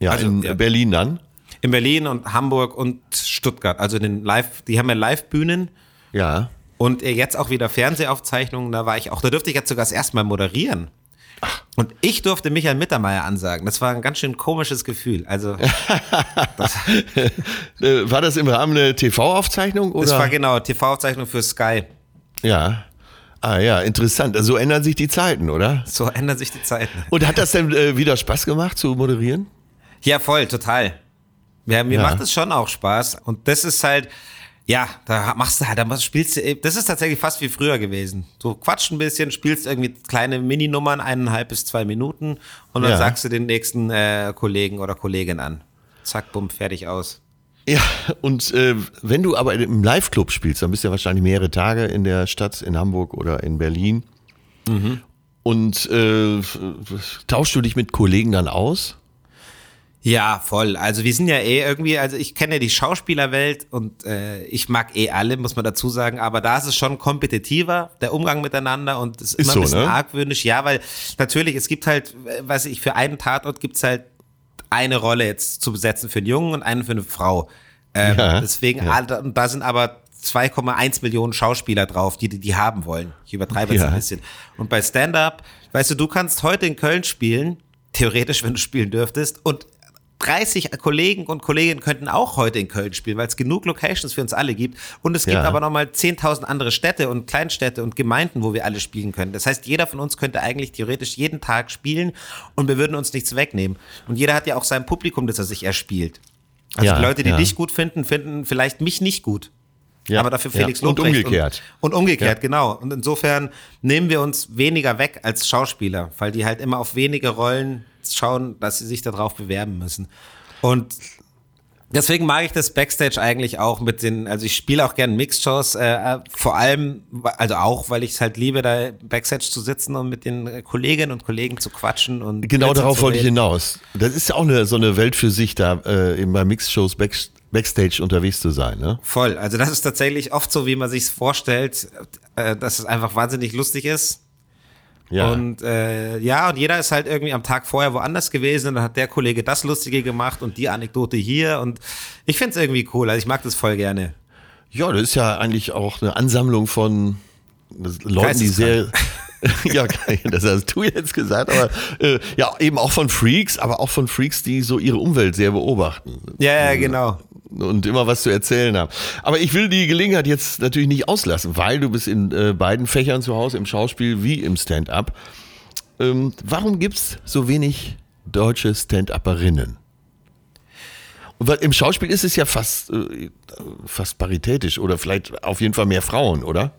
Ja, Also, in ja. Berlin dann. In Berlin und Hamburg und Stuttgart. Also in den Live, die haben ja Live-Bühnen Ja. und jetzt auch wieder Fernsehaufzeichnungen. Da war ich auch, da durfte ich jetzt sogar das erste Mal moderieren. Und ich durfte Michael Mittermeier ansagen. Das war ein ganz schön komisches Gefühl. Also, Äh, war das im Rahmen einer TV-Aufzeichnung oder? das war genau TV-Aufzeichnung für Sky. ja. Ah ja, interessant. Also so ändern sich die Zeiten, oder? So ändern sich die Zeiten. Und hat das denn äh, wieder Spaß gemacht zu moderieren? Ja, voll, total. Ja, mir Ja. macht es schon auch Spaß. Und das ist halt, ja, da machst du halt, da spielst du, eben- das ist tatsächlich fast wie früher gewesen. Du quatschst ein bisschen, spielst irgendwie kleine Mininummern, eineinhalb bis zwei Minuten und dann Ja. sagst du den nächsten äh, Kollegen oder Kollegin an. Zack, bumm, fertig aus. Ja, und äh, wenn du aber im Live-Club spielst, dann bist du ja wahrscheinlich mehrere Tage in der Stadt, in Hamburg oder in Berlin. Und äh, tauschst du dich mit Kollegen dann aus? Ja, voll. Also wir sind ja eh irgendwie, also ich kenne ja die Schauspielerwelt und äh, ich mag eh alle, muss man dazu sagen, aber da ist es schon kompetitiver, der Umgang miteinander und es ist, Ist immer so, ein bisschen ne? argwöhnisch. Ja, weil natürlich, es gibt halt, äh, weiß ich, für einen Tatort gibt's halt eine Rolle jetzt zu besetzen für einen Jungen und eine für eine Frau. Ähm, Ja, deswegen, ja. und da sind aber 2,1 Millionen Schauspieler drauf, die die, die haben wollen. Ich übertreibe jetzt Ja. ein bisschen. Und bei Stand-Up, weißt du, du kannst heute in Köln spielen, theoretisch, wenn du spielen dürftest, und 30 Kollegen und Kolleginnen könnten auch heute in Köln spielen, weil es genug Locations für uns alle gibt. Und es gibt Ja. aber nochmal 10.000 andere Städte und Kleinstädte und Gemeinden, wo wir alle spielen können. Das heißt, jeder von uns könnte eigentlich theoretisch jeden Tag spielen und wir würden uns nichts wegnehmen. Und jeder hat ja auch sein Publikum, das er sich erspielt. Also Ja, die Leute, die ja. dich gut finden, finden vielleicht mich nicht gut. Ja, aber dafür ja. Felix Und Lobrecht. umgekehrt. Und, und umgekehrt, Ja. genau. Und insofern nehmen wir uns weniger weg als Schauspieler, weil die halt immer auf wenige Rollen schauen, dass sie sich darauf bewerben müssen. Und deswegen mag ich das Backstage eigentlich auch mit den, also ich spiele auch gerne Mixed-Shows, äh, vor allem, also auch, weil ich es halt liebe, da Backstage zu sitzen und mit den Kolleginnen und Kollegen zu quatschen und Genau Blödsinn darauf wollte ich hinaus. Das ist ja auch eine, so eine Welt für sich, da äh, eben bei Mixed-Shows back, Backstage unterwegs zu sein. Ne? Voll. Also das ist tatsächlich oft so, wie man sich vorstellt, äh, dass es einfach wahnsinnig lustig ist. Ja. Und äh, ja, und jeder ist halt irgendwie am Tag vorher woanders gewesen und dann hat der Kollege das Lustige gemacht und die Anekdote hier und ich find's irgendwie cool. Also ich mag das voll gerne. Ja, das ist ja eigentlich auch eine Ansammlung von Leuten, die sehr. ja, das hast du jetzt gesagt, aber äh, ja, eben auch von Freaks, aber auch von Freaks, die so ihre Umwelt sehr beobachten. Ja, ja, genau. Und immer was zu erzählen haben. Aber ich will die Gelegenheit jetzt natürlich nicht auslassen, weil du bist in äh, beiden Fächern zu Hause, im Schauspiel wie im Stand-up. Ähm, warum gibt es so wenig deutsche Stand-Upperinnen? Im Schauspiel ist es ja fast, äh, fast paritätisch oder vielleicht auf jeden Fall mehr Frauen, oder?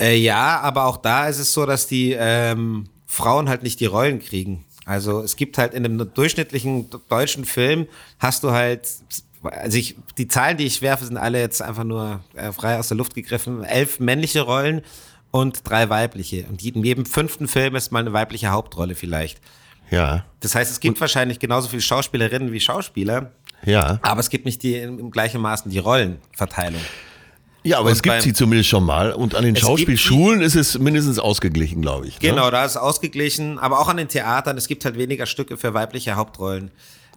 Äh, ja, aber auch da ist es so, dass die ähm, Frauen halt nicht die Rollen kriegen. Also es gibt halt in einem durchschnittlichen deutschen Film hast du halt, also ich, die Zahlen, die ich werfe, sind alle jetzt einfach nur äh, frei aus der Luft gegriffen. Elf männliche Rollen und drei weibliche. Und in jedem fünften Film ist mal eine weibliche Hauptrolle vielleicht. Ja. Das heißt, es gibt und wahrscheinlich genauso viele Schauspielerinnen wie Schauspieler. Ja. Aber es gibt nicht die im gleichen Maßen die Rollenverteilung. Ja, aber und es gibt sie zumindest schon mal. Und an den Schauspielschulen ist es mindestens ausgeglichen, glaube ich. Ne? Genau, da ist es ausgeglichen. Aber auch an den Theatern, es gibt halt weniger Stücke für weibliche Hauptrollen.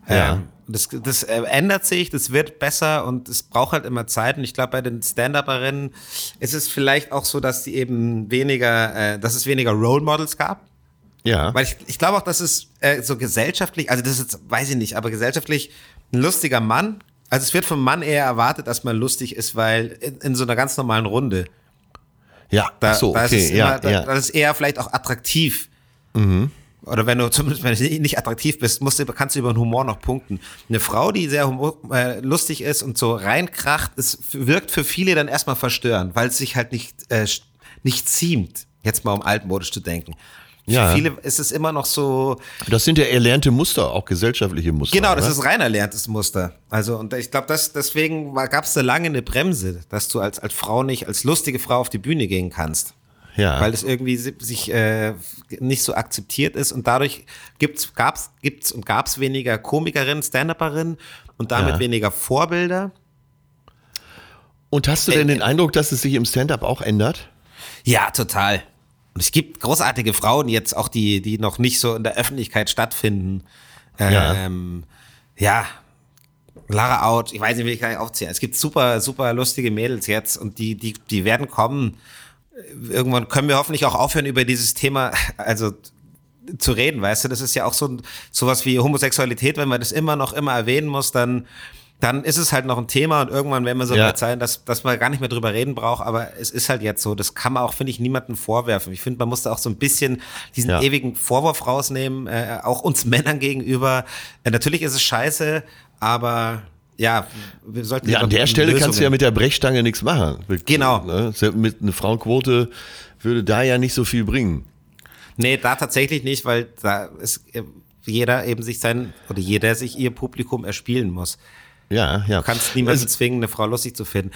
Ja. Ähm, das, das äh, ändert sich, das wird besser und es braucht halt immer Zeit. Und ich glaube, bei den Stand-Upperinnen ist es vielleicht auch so, dass sie eben weniger, äh, dass es weniger Role Models gab. Ja. Weil ich, ich glaube auch, dass es äh, so gesellschaftlich, also das ist, weiß ich nicht, aber gesellschaftlich ein lustiger Mann also es wird vom Mann eher erwartet, dass man lustig ist, weil in, in so einer ganz normalen Runde. Ja, da, so, da okay, ist immer, ja, da, ja. Das ist eher vielleicht auch attraktiv. Mhm. Oder wenn du zumindest wenn du nicht attraktiv bist, musst du, kannst du über den Humor noch punkten. Eine Frau, die sehr humor, äh, lustig ist und so reinkracht, es wirkt für viele dann erstmal verstörend, weil es sich halt nicht, äh, nicht ziemt, jetzt mal um altmodisch zu denken. Ja. Für viele ist es immer noch so. Das sind ja erlernte Muster, auch gesellschaftliche Muster. Genau, das oder? ist rein erlerntes Muster. Also, und ich glaube, deswegen gab es da lange eine Bremse, dass du als, als Frau nicht, als lustige Frau auf die Bühne gehen kannst. Ja. Weil es irgendwie sich äh, nicht so akzeptiert ist und dadurch gibt's, gab's, gibt's und gab's weniger Komikerinnen, Stand-Upperinnen und damit ja. weniger Vorbilder. Und hast du denn äh, den Eindruck, dass es sich im Stand-up auch ändert? Ja, total. Und es gibt großartige Frauen jetzt auch, die, die noch nicht so in der Öffentlichkeit stattfinden. Ähm, ja. ja. Lara Out, ich weiß nicht, wie ich gar nicht aufzählen. Es gibt super, super lustige Mädels jetzt und die, die, die werden kommen. Irgendwann können wir hoffentlich auch aufhören, über dieses Thema, also zu reden, weißt du, das ist ja auch so sowas wie Homosexualität, wenn man das immer noch immer erwähnen muss, dann dann ist es halt noch ein Thema und irgendwann werden wir so ja. weit sein, dass, dass man gar nicht mehr drüber reden braucht, aber es ist halt jetzt so, das kann man auch, finde ich, niemandem vorwerfen. Ich finde, man muss da auch so ein bisschen diesen ja. ewigen Vorwurf rausnehmen, äh, auch uns Männern gegenüber. Äh, natürlich ist es scheiße, aber ja, wir sollten. Ja, an der Stelle Lösungen. kannst du ja mit der Brechstange nichts machen. Genau. Ne? Mit einer Frauenquote würde da ja nicht so viel bringen. Nee, da tatsächlich nicht, weil da ist äh, jeder eben sich sein, oder jeder sich ihr Publikum erspielen muss. Ja, ja. Du kannst niemanden es, zwingen, eine Frau lustig zu finden.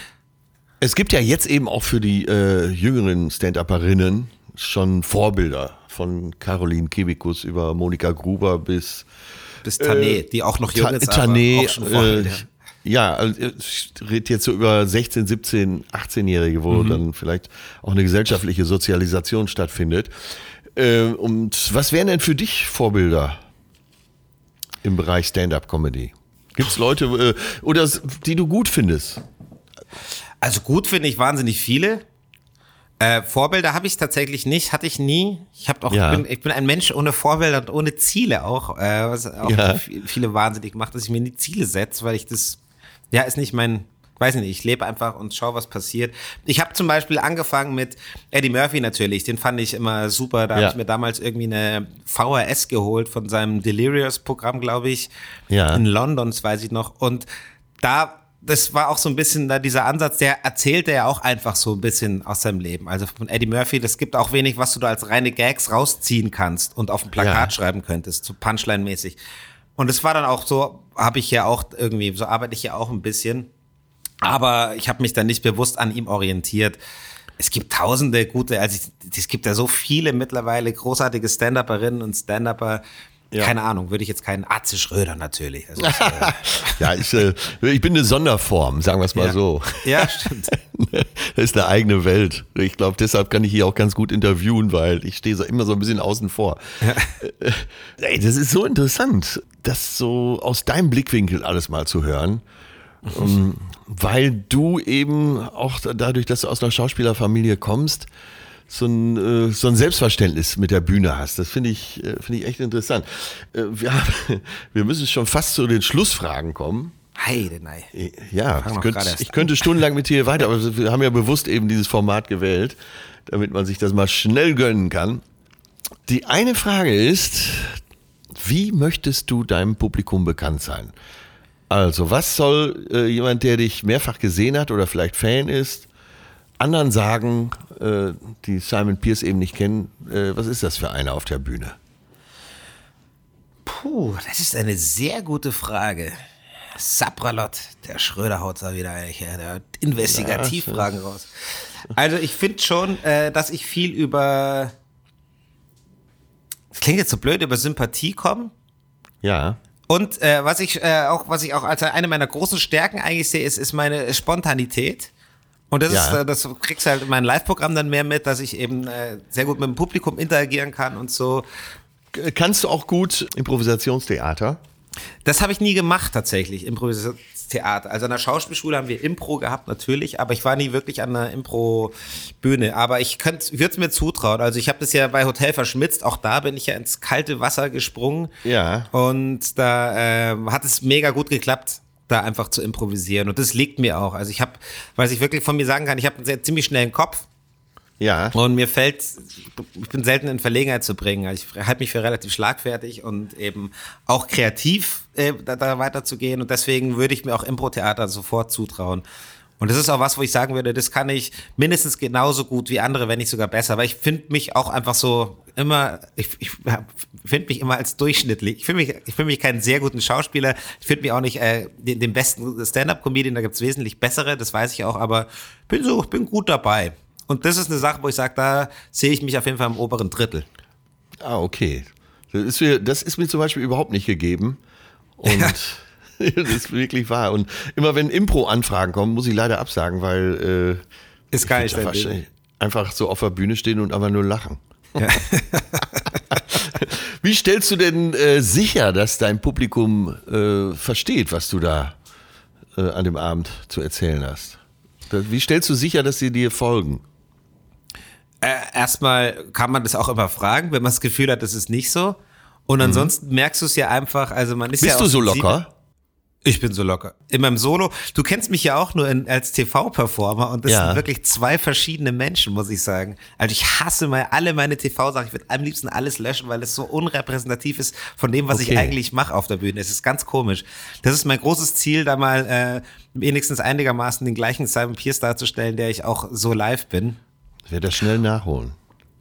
Es gibt ja jetzt eben auch für die äh, jüngeren Stand-Upperinnen schon Vorbilder von Caroline Kebikus über Monika Gruber bis bis Tané, äh, die auch noch jung ist, Tané. Äh, ja, also ich rede jetzt so über 16, 17, 18-Jährige, wo mhm. dann vielleicht auch eine gesellschaftliche Sozialisation stattfindet. Äh, und was wären denn für dich Vorbilder im Bereich Stand-up-Comedy? Gibt es Leute, äh, oder die du gut findest? Also gut finde ich wahnsinnig viele. Äh, Vorbilder habe ich tatsächlich nicht, hatte ich nie. Ich habe auch, ja. bin, ich bin ein Mensch ohne Vorbilder und ohne Ziele auch, äh, was auch ja. viele wahnsinnig macht, dass ich mir nie Ziele setze, weil ich das, ja, ist nicht mein, weiß nicht, ich lebe einfach und schaue, was passiert. Ich habe zum Beispiel angefangen mit Eddie Murphy natürlich, den fand ich immer super. Da ja. habe ich mir damals irgendwie eine VHS geholt von seinem Delirious-Programm, glaube ich, ja. in London, das weiß ich noch. Und da das war auch so ein bisschen da dieser Ansatz, der erzählte ja auch einfach so ein bisschen aus seinem Leben. Also von Eddie Murphy, das gibt auch wenig, was du da als reine Gags rausziehen kannst und auf ein Plakat ja. schreiben könntest, so Punchline-mäßig. Und es war dann auch so, habe ich ja auch irgendwie, so arbeite ich ja auch ein bisschen. Aber ich habe mich dann nicht bewusst an ihm orientiert. Es gibt tausende gute, also es gibt ja so viele mittlerweile großartige Stand-Upperinnen und Stand-Upper, ja. Keine Ahnung, würde ich jetzt keinen Atze Schröder natürlich. Also, äh, ja, ich, äh, ich bin eine Sonderform, sagen wir es mal ja. so. Ja, stimmt. das ist eine eigene Welt. Ich glaube, deshalb kann ich hier auch ganz gut interviewen, weil ich stehe so immer so ein bisschen außen vor. Ja. Ey, das ist so interessant, das so aus deinem Blickwinkel alles mal zu hören. ähm, weil du eben auch dadurch, dass du aus einer Schauspielerfamilie kommst, so ein, äh, so ein Selbstverständnis mit der Bühne hast. Das finde ich, äh, finde ich echt interessant. Äh, wir, haben, wir müssen schon fast zu den Schlussfragen kommen. Heide, nein. Ja, ich könnte, ich könnte stundenlang mit dir weiter, aber wir haben ja bewusst eben dieses Format gewählt, damit man sich das mal schnell gönnen kann. Die eine Frage ist, wie möchtest du deinem Publikum bekannt sein? Also, was soll äh, jemand, der dich mehrfach gesehen hat oder vielleicht Fan ist, anderen sagen, äh, die Simon Pierce eben nicht kennen, äh, was ist das für einer auf der Bühne? Puh, das ist eine sehr gute Frage. Sapralot, der Schröder haut da wieder her, der Investigativfragen ja, raus. Also ich finde schon, äh, dass ich viel über, das klingt jetzt so blöd, über Sympathie komme. Ja. Und äh, was ich äh, auch, was ich auch als eine meiner großen Stärken eigentlich sehe, ist, ist meine Spontanität. Und das ja. ist, äh, das kriegst du halt in meinem Live-Programm dann mehr mit, dass ich eben äh, sehr gut mit dem Publikum interagieren kann und so. Kannst du auch gut Improvisationstheater? Das habe ich nie gemacht tatsächlich, Improvisationstheater. Also an der Schauspielschule haben wir Impro gehabt natürlich, aber ich war nie wirklich an der Impro-Bühne. Aber ich würde es mir zutrauen. Also ich habe das ja bei Hotel verschmitzt, auch da bin ich ja ins kalte Wasser gesprungen. Ja. Und da äh, hat es mega gut geklappt da einfach zu improvisieren. Und das liegt mir auch. Also ich habe, was ich wirklich von mir sagen kann, ich habe einen sehr, ziemlich schnellen Kopf. Ja. Und mir fällt, ich bin selten in Verlegenheit zu bringen. Also ich halte mich für relativ schlagfertig und eben auch kreativ äh, da, da weiterzugehen. Und deswegen würde ich mir auch Impro-Theater sofort zutrauen. Und das ist auch was, wo ich sagen würde, das kann ich mindestens genauso gut wie andere, wenn nicht sogar besser. Weil ich finde mich auch einfach so immer, ich, ich finde mich immer als durchschnittlich. Ich finde mich, ich finde mich keinen sehr guten Schauspieler. Ich finde mich auch nicht äh, den, den besten Stand-up-Comedian. Da gibt's wesentlich bessere, das weiß ich auch. Aber bin so, ich bin gut dabei. Und das ist eine Sache, wo ich sage, da sehe ich mich auf jeden Fall im oberen Drittel. Ah, okay. Das ist mir, das ist mir zum Beispiel überhaupt nicht gegeben. Und ja. das ist wirklich wahr. Und immer wenn Impro-Anfragen kommen, muss ich leider absagen, weil äh, ist geil. Einfach, einfach so auf der Bühne stehen und einfach nur lachen. Ja. Wie stellst du denn äh, sicher, dass dein Publikum äh, versteht, was du da äh, an dem Abend zu erzählen hast? Wie stellst du sicher, dass sie dir folgen? Äh, erstmal kann man das auch immer fragen, wenn man das Gefühl hat, das ist nicht so. Und mhm. ansonsten merkst du es ja einfach, also man ist Bist ja du so locker? Ich bin so locker. In meinem Solo, du kennst mich ja auch nur in, als TV-Performer und das ja. sind wirklich zwei verschiedene Menschen, muss ich sagen. Also ich hasse mal alle meine TV-Sachen. Ich würde am liebsten alles löschen, weil es so unrepräsentativ ist von dem, was okay. ich eigentlich mache auf der Bühne. Es ist ganz komisch. Das ist mein großes Ziel, da mal äh, wenigstens einigermaßen den gleichen Simon Pierce darzustellen, der ich auch so live bin. Ich werde das schnell nachholen.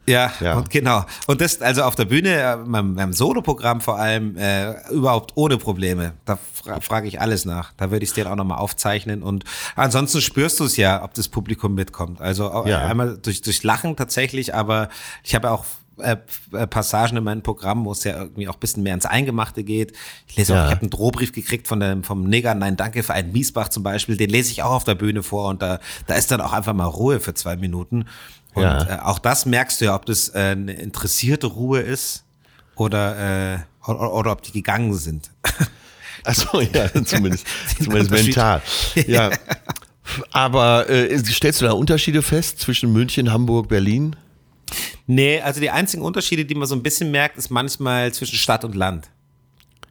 Ja, ja, und genau. Und das also auf der Bühne, äh, beim, beim Solo-Programm vor allem, äh, überhaupt ohne Probleme. Da fra frage ich alles nach. Da würde ich es dir auch nochmal aufzeichnen. Und ansonsten spürst du es ja, ob das Publikum mitkommt. Also ja. einmal durch, durch Lachen tatsächlich, aber ich habe auch äh, äh, Passagen in meinem Programm, wo es ja irgendwie auch ein bisschen mehr ins Eingemachte geht. Ich lese ja. auch, ich habe einen Drohbrief gekriegt von dem, vom Neger, nein, danke für einen Miesbach zum Beispiel, den lese ich auch auf der Bühne vor und da, da ist dann auch einfach mal Ruhe für zwei Minuten. Und ja. äh, auch das merkst du ja, ob das äh, eine interessierte Ruhe ist oder, äh, oder, oder ob die gegangen sind. Achso, ja, zumindest, zumindest mental. Ja. Aber äh, stellst du da Unterschiede fest zwischen München, Hamburg, Berlin? Nee, also die einzigen Unterschiede, die man so ein bisschen merkt, ist manchmal zwischen Stadt und Land.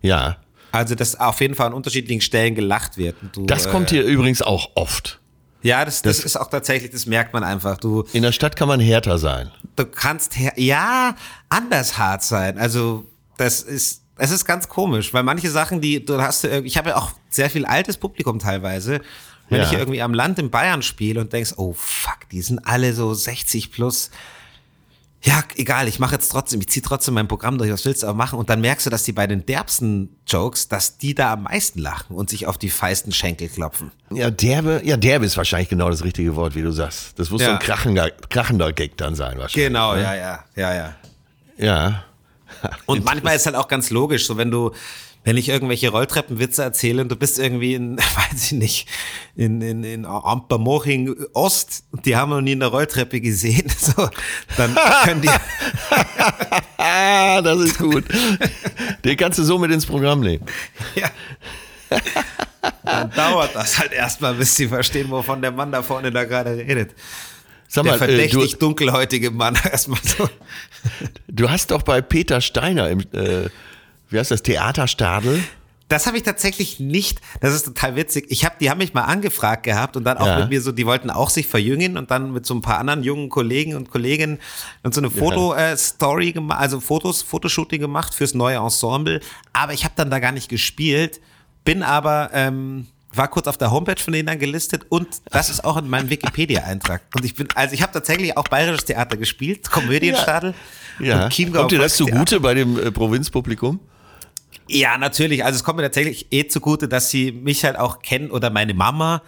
Ja. Also, dass auf jeden Fall an unterschiedlichen Stellen gelacht wird. Du, das kommt hier äh, übrigens auch oft. Ja, das, das, das, ist auch tatsächlich, das merkt man einfach. Du, in der Stadt kann man härter sein. Du kannst, ja, anders hart sein. Also, das ist, es ist ganz komisch, weil manche Sachen, die du hast, ich habe ja auch sehr viel altes Publikum teilweise. Wenn ja. ich irgendwie am Land in Bayern spiele und denkst, oh fuck, die sind alle so 60 plus ja, egal, ich mache jetzt trotzdem, ich ziehe trotzdem mein Programm durch, was willst du aber machen? Und dann merkst du, dass die bei den derbsten Jokes, dass die da am meisten lachen und sich auf die feisten Schenkel klopfen. Ja, derbe, ja, derbe ist wahrscheinlich genau das richtige Wort, wie du sagst. Das muss ja. so ein krachender, krachender Gag dann sein, wahrscheinlich. Genau, ne? ja, ja, ja, ja. Ja. Und manchmal ist halt auch ganz logisch, so wenn du, wenn ich irgendwelche Rolltreppenwitze erzähle und du bist irgendwie in, weiß ich nicht, in, in, in Ampermoching Ost und die haben noch nie eine Rolltreppe gesehen, so, dann können die. das ist gut. Den kannst du so mit ins Programm nehmen. Ja. dann dauert das halt erstmal, bis sie verstehen, wovon der Mann da vorne da gerade redet. Sag mal, der verdächtig äh, du, dunkelhäutige Mann erstmal so. Du hast doch bei Peter Steiner im, äh, wie heißt das, Theaterstadel? Das habe ich tatsächlich nicht. Das ist total witzig. Ich habe, die haben mich mal angefragt gehabt und dann auch Ja. mit mir so, die wollten auch sich verjüngen und dann mit so ein paar anderen jungen Kollegen und Kolleginnen und so eine Foto-Story gemacht, also Fotos, Fotoshooting gemacht fürs neue Ensemble. Aber ich habe dann da gar nicht gespielt, bin aber ähm, war kurz auf der Homepage von denen dann gelistet und das ist auch in meinem Wikipedia-Eintrag. Und ich bin, also ich habe tatsächlich auch bayerisches Theater gespielt, Komödienstadel. Ja. und Chiemgauer Kommt dir das zugute bei dem äh, Provinzpublikum? Ja, natürlich. Also es kommt mir tatsächlich eh zugute, dass sie mich halt auch kennen oder meine Mama.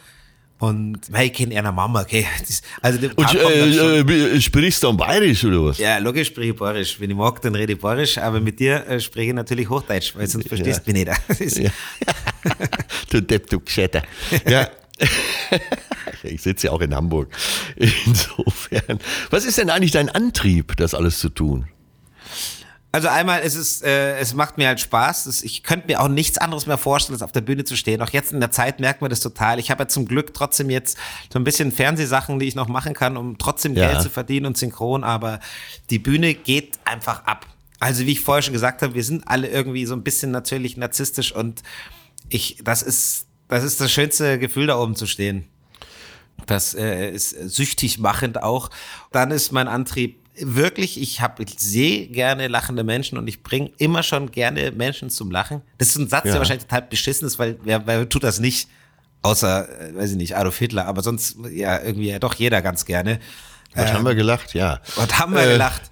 Und hey, ich kenne eine Mama, okay. Das- Also Und äh, äh, sprichst du dann bayerisch oder was? ja, logisch spreche ich Bayerisch. Wenn ich mag, dann rede ich Bayerisch, aber mit dir äh, spreche ich natürlich Hochdeutsch, weil sonst verstehst du mich nicht. Ja. du Depp, du Gescheiter. Ja. Ich sitze ja auch in Hamburg. Insofern. Was ist denn eigentlich dein Antrieb, das alles zu tun? Also einmal ist es, äh, es macht mir halt Spaß. Es, ich könnte mir auch nichts anderes mehr vorstellen, als auf der Bühne zu stehen. Auch jetzt in der Zeit merkt man das total. Ich habe ja zum Glück trotzdem jetzt so ein bisschen Fernsehsachen, die ich noch machen kann, um trotzdem Ja. Geld zu verdienen und synchron. Aber die Bühne geht einfach ab. Also wie ich vorher schon gesagt habe, wir sind alle irgendwie so ein bisschen natürlich narzisstisch und ich, das ist, das ist das schönste Gefühl, da oben zu stehen. Das äh, ist süchtig machend auch. Dann ist mein Antrieb wirklich, ich habe, ich sehe gerne lachende Menschen und ich bringe immer schon gerne Menschen zum Lachen. Das ist ein Satz, Ja. der wahrscheinlich total beschissen ist, weil wer, wer tut das nicht? Außer, äh, weiß ich nicht, Adolf Hitler, aber sonst ja irgendwie ja doch jeder ganz gerne. Was haben wir gelacht? Ja. Und haben wir Äh, gelacht.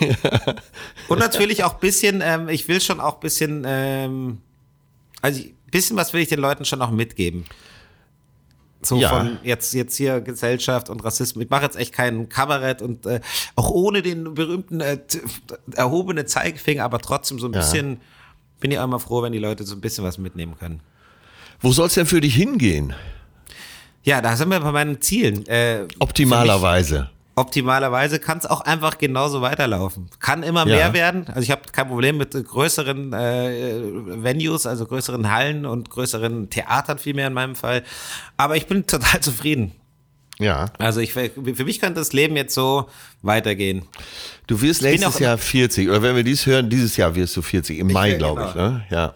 Und natürlich auch bisschen, ähm, ich will schon auch bisschen, ähm, also ein bisschen was will ich den Leuten schon auch mitgeben. So Ja. von jetzt, jetzt hier Gesellschaft und Rassismus. Ich mache jetzt echt kein Kabarett und äh, auch ohne den berühmten äh, erhobenen Zeigefinger, aber trotzdem so ein Ja. bisschen bin ich auch immer froh, wenn die Leute so ein bisschen was mitnehmen können. Wo soll es denn für dich hingehen? Ja, da sind wir bei meinen Zielen. Äh, Optimalerweise. Optimalerweise kann es auch einfach genauso weiterlaufen. Kann immer Ja. mehr werden. Also ich habe kein Problem mit größeren äh, Venues, also größeren Hallen und größeren Theatern vielmehr in meinem Fall. Aber ich bin total zufrieden. Ja. Also ich, für mich könnte das Leben jetzt so weitergehen. Du wirst bin nächstes Jahr 40. Oder wenn wir dies hören, dieses Jahr wirst du 40. Im Mai, glaube genau. ich. Ne? Ja.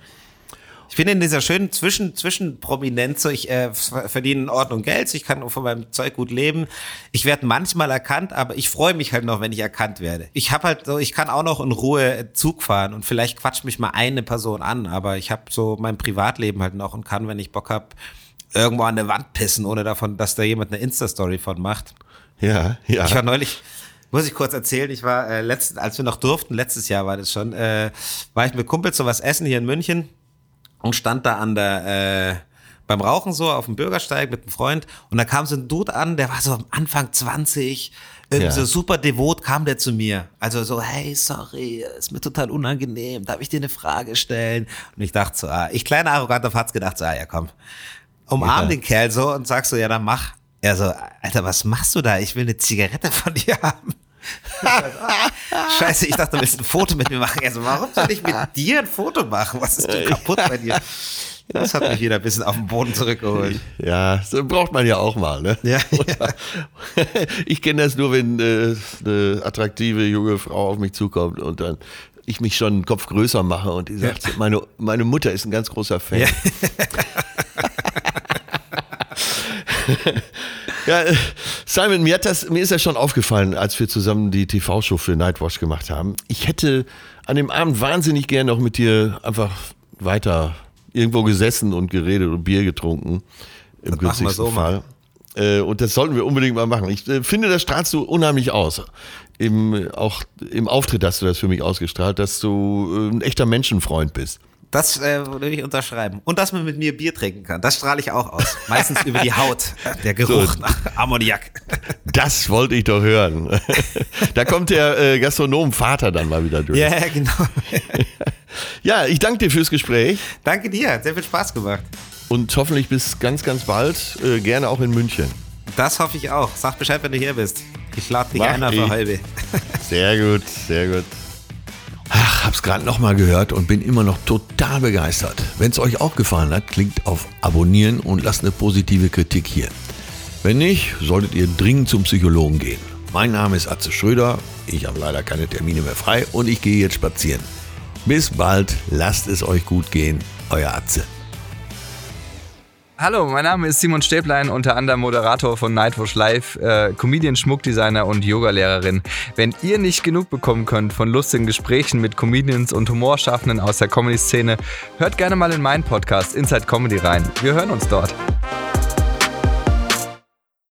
Ich bin in dieser schönen Zwischen Zwischenprominenz, so ich äh, ver- verdiene in Ordnung Geld, so ich kann von meinem Zeug gut leben. Ich werde manchmal erkannt, aber ich freue mich halt noch, wenn ich erkannt werde. Ich habe halt so, ich kann auch noch in Ruhe Zug fahren und vielleicht quatscht mich mal eine Person an, aber ich habe so mein Privatleben halt noch und kann, wenn ich Bock hab, irgendwo an eine Wand pissen, ohne davon, dass da jemand eine Insta-Story von macht. Ja, ja. Ich war neulich, muss ich kurz erzählen, ich war äh, letzten, als wir noch durften, letztes Jahr war das schon, äh, war ich mit Kumpels so was essen hier in München und stand da an der, äh, beim Rauchen so auf dem Bürgersteig mit einem Freund und da kam so ein Dude an, der war so am Anfang 20, irgendwie Ja. so super devot kam der zu mir. Also so, hey, sorry, ist mir total unangenehm, darf ich dir eine Frage stellen? Und ich dachte so, ah, ich kleiner arroganter Fatz gedacht so, ah, ja komm, umarm Ja. den Kerl so und sag so, ja, dann mach. Er so, Alter, was machst du da? Ich will eine Zigarette von dir haben. Scheiße, ich dachte, du willst ein Foto mit mir machen. Also, warum soll ich mit dir ein Foto machen? Was ist denn kaputt bei dir? Das hat mich wieder ein bisschen auf den Boden zurückgeholt. Ja, so braucht man ja auch mal, ne? Ja, Oder- Ich kenne das nur, wenn äh, eine attraktive junge Frau auf mich zukommt und dann ich mich schon einen Kopf größer mache und die sagt, meine, meine Mutter ist ein ganz großer Fan. Ja. Ja, äh, Simon, mir, hat das, mir ist das schon aufgefallen, als wir zusammen die TV-Show für Nightwatch gemacht haben. Ich hätte an dem Abend wahnsinnig gern noch mit dir einfach weiter irgendwo gesessen und geredet und Bier getrunken. Im Das günstigsten so Fall. Äh, Und das sollten wir unbedingt mal machen. Ich äh, finde, das strahlst du unheimlich aus. Im, auch im Auftritt hast du das für mich ausgestrahlt, dass du äh, ein echter Menschenfreund bist. Das äh, würde ich unterschreiben. Und dass man mit mir Bier trinken kann. Das strahle ich auch aus. Meistens über die Haut. Der Geruch So. nach Ammoniak. Das wollte ich doch hören. da kommt der äh, Gastronom-Vater dann mal wieder durch. Ja, ja, genau. Ja, ich danke dir fürs Gespräch Danke dir. Hat sehr viel Spaß gemacht. und hoffentlich bis ganz, ganz bald. Äh, gerne auch in München. Das hoffe ich auch. Sag Bescheid, wenn du hier bist. Ich lade dich Mach einer ich. für halbe. Sehr gut, sehr gut. Ach, hab's gerade nochmal gehört und bin immer noch total begeistert. Wenn es euch auch gefallen hat, klickt auf Abonnieren und lasst eine positive Kritik hier. Wenn nicht, solltet ihr dringend zum Psychologen gehen. Mein Name ist Atze Schröder, ich habe leider keine Termine mehr frei und ich gehe jetzt spazieren. Bis bald, lasst es euch gut gehen, euer Atze. Hallo, mein Name ist Simon Stäblein, unter anderem Moderator von Nightwatch Live, äh, Comedian, Schmuckdesigner und Yogalehrerin. Wenn ihr nicht genug bekommen könnt von lustigen Gesprächen mit Comedians und Humorschaffenden aus der Comedy-Szene, hört gerne mal in meinen Podcast Inside Comedy rein. Wir hören uns dort.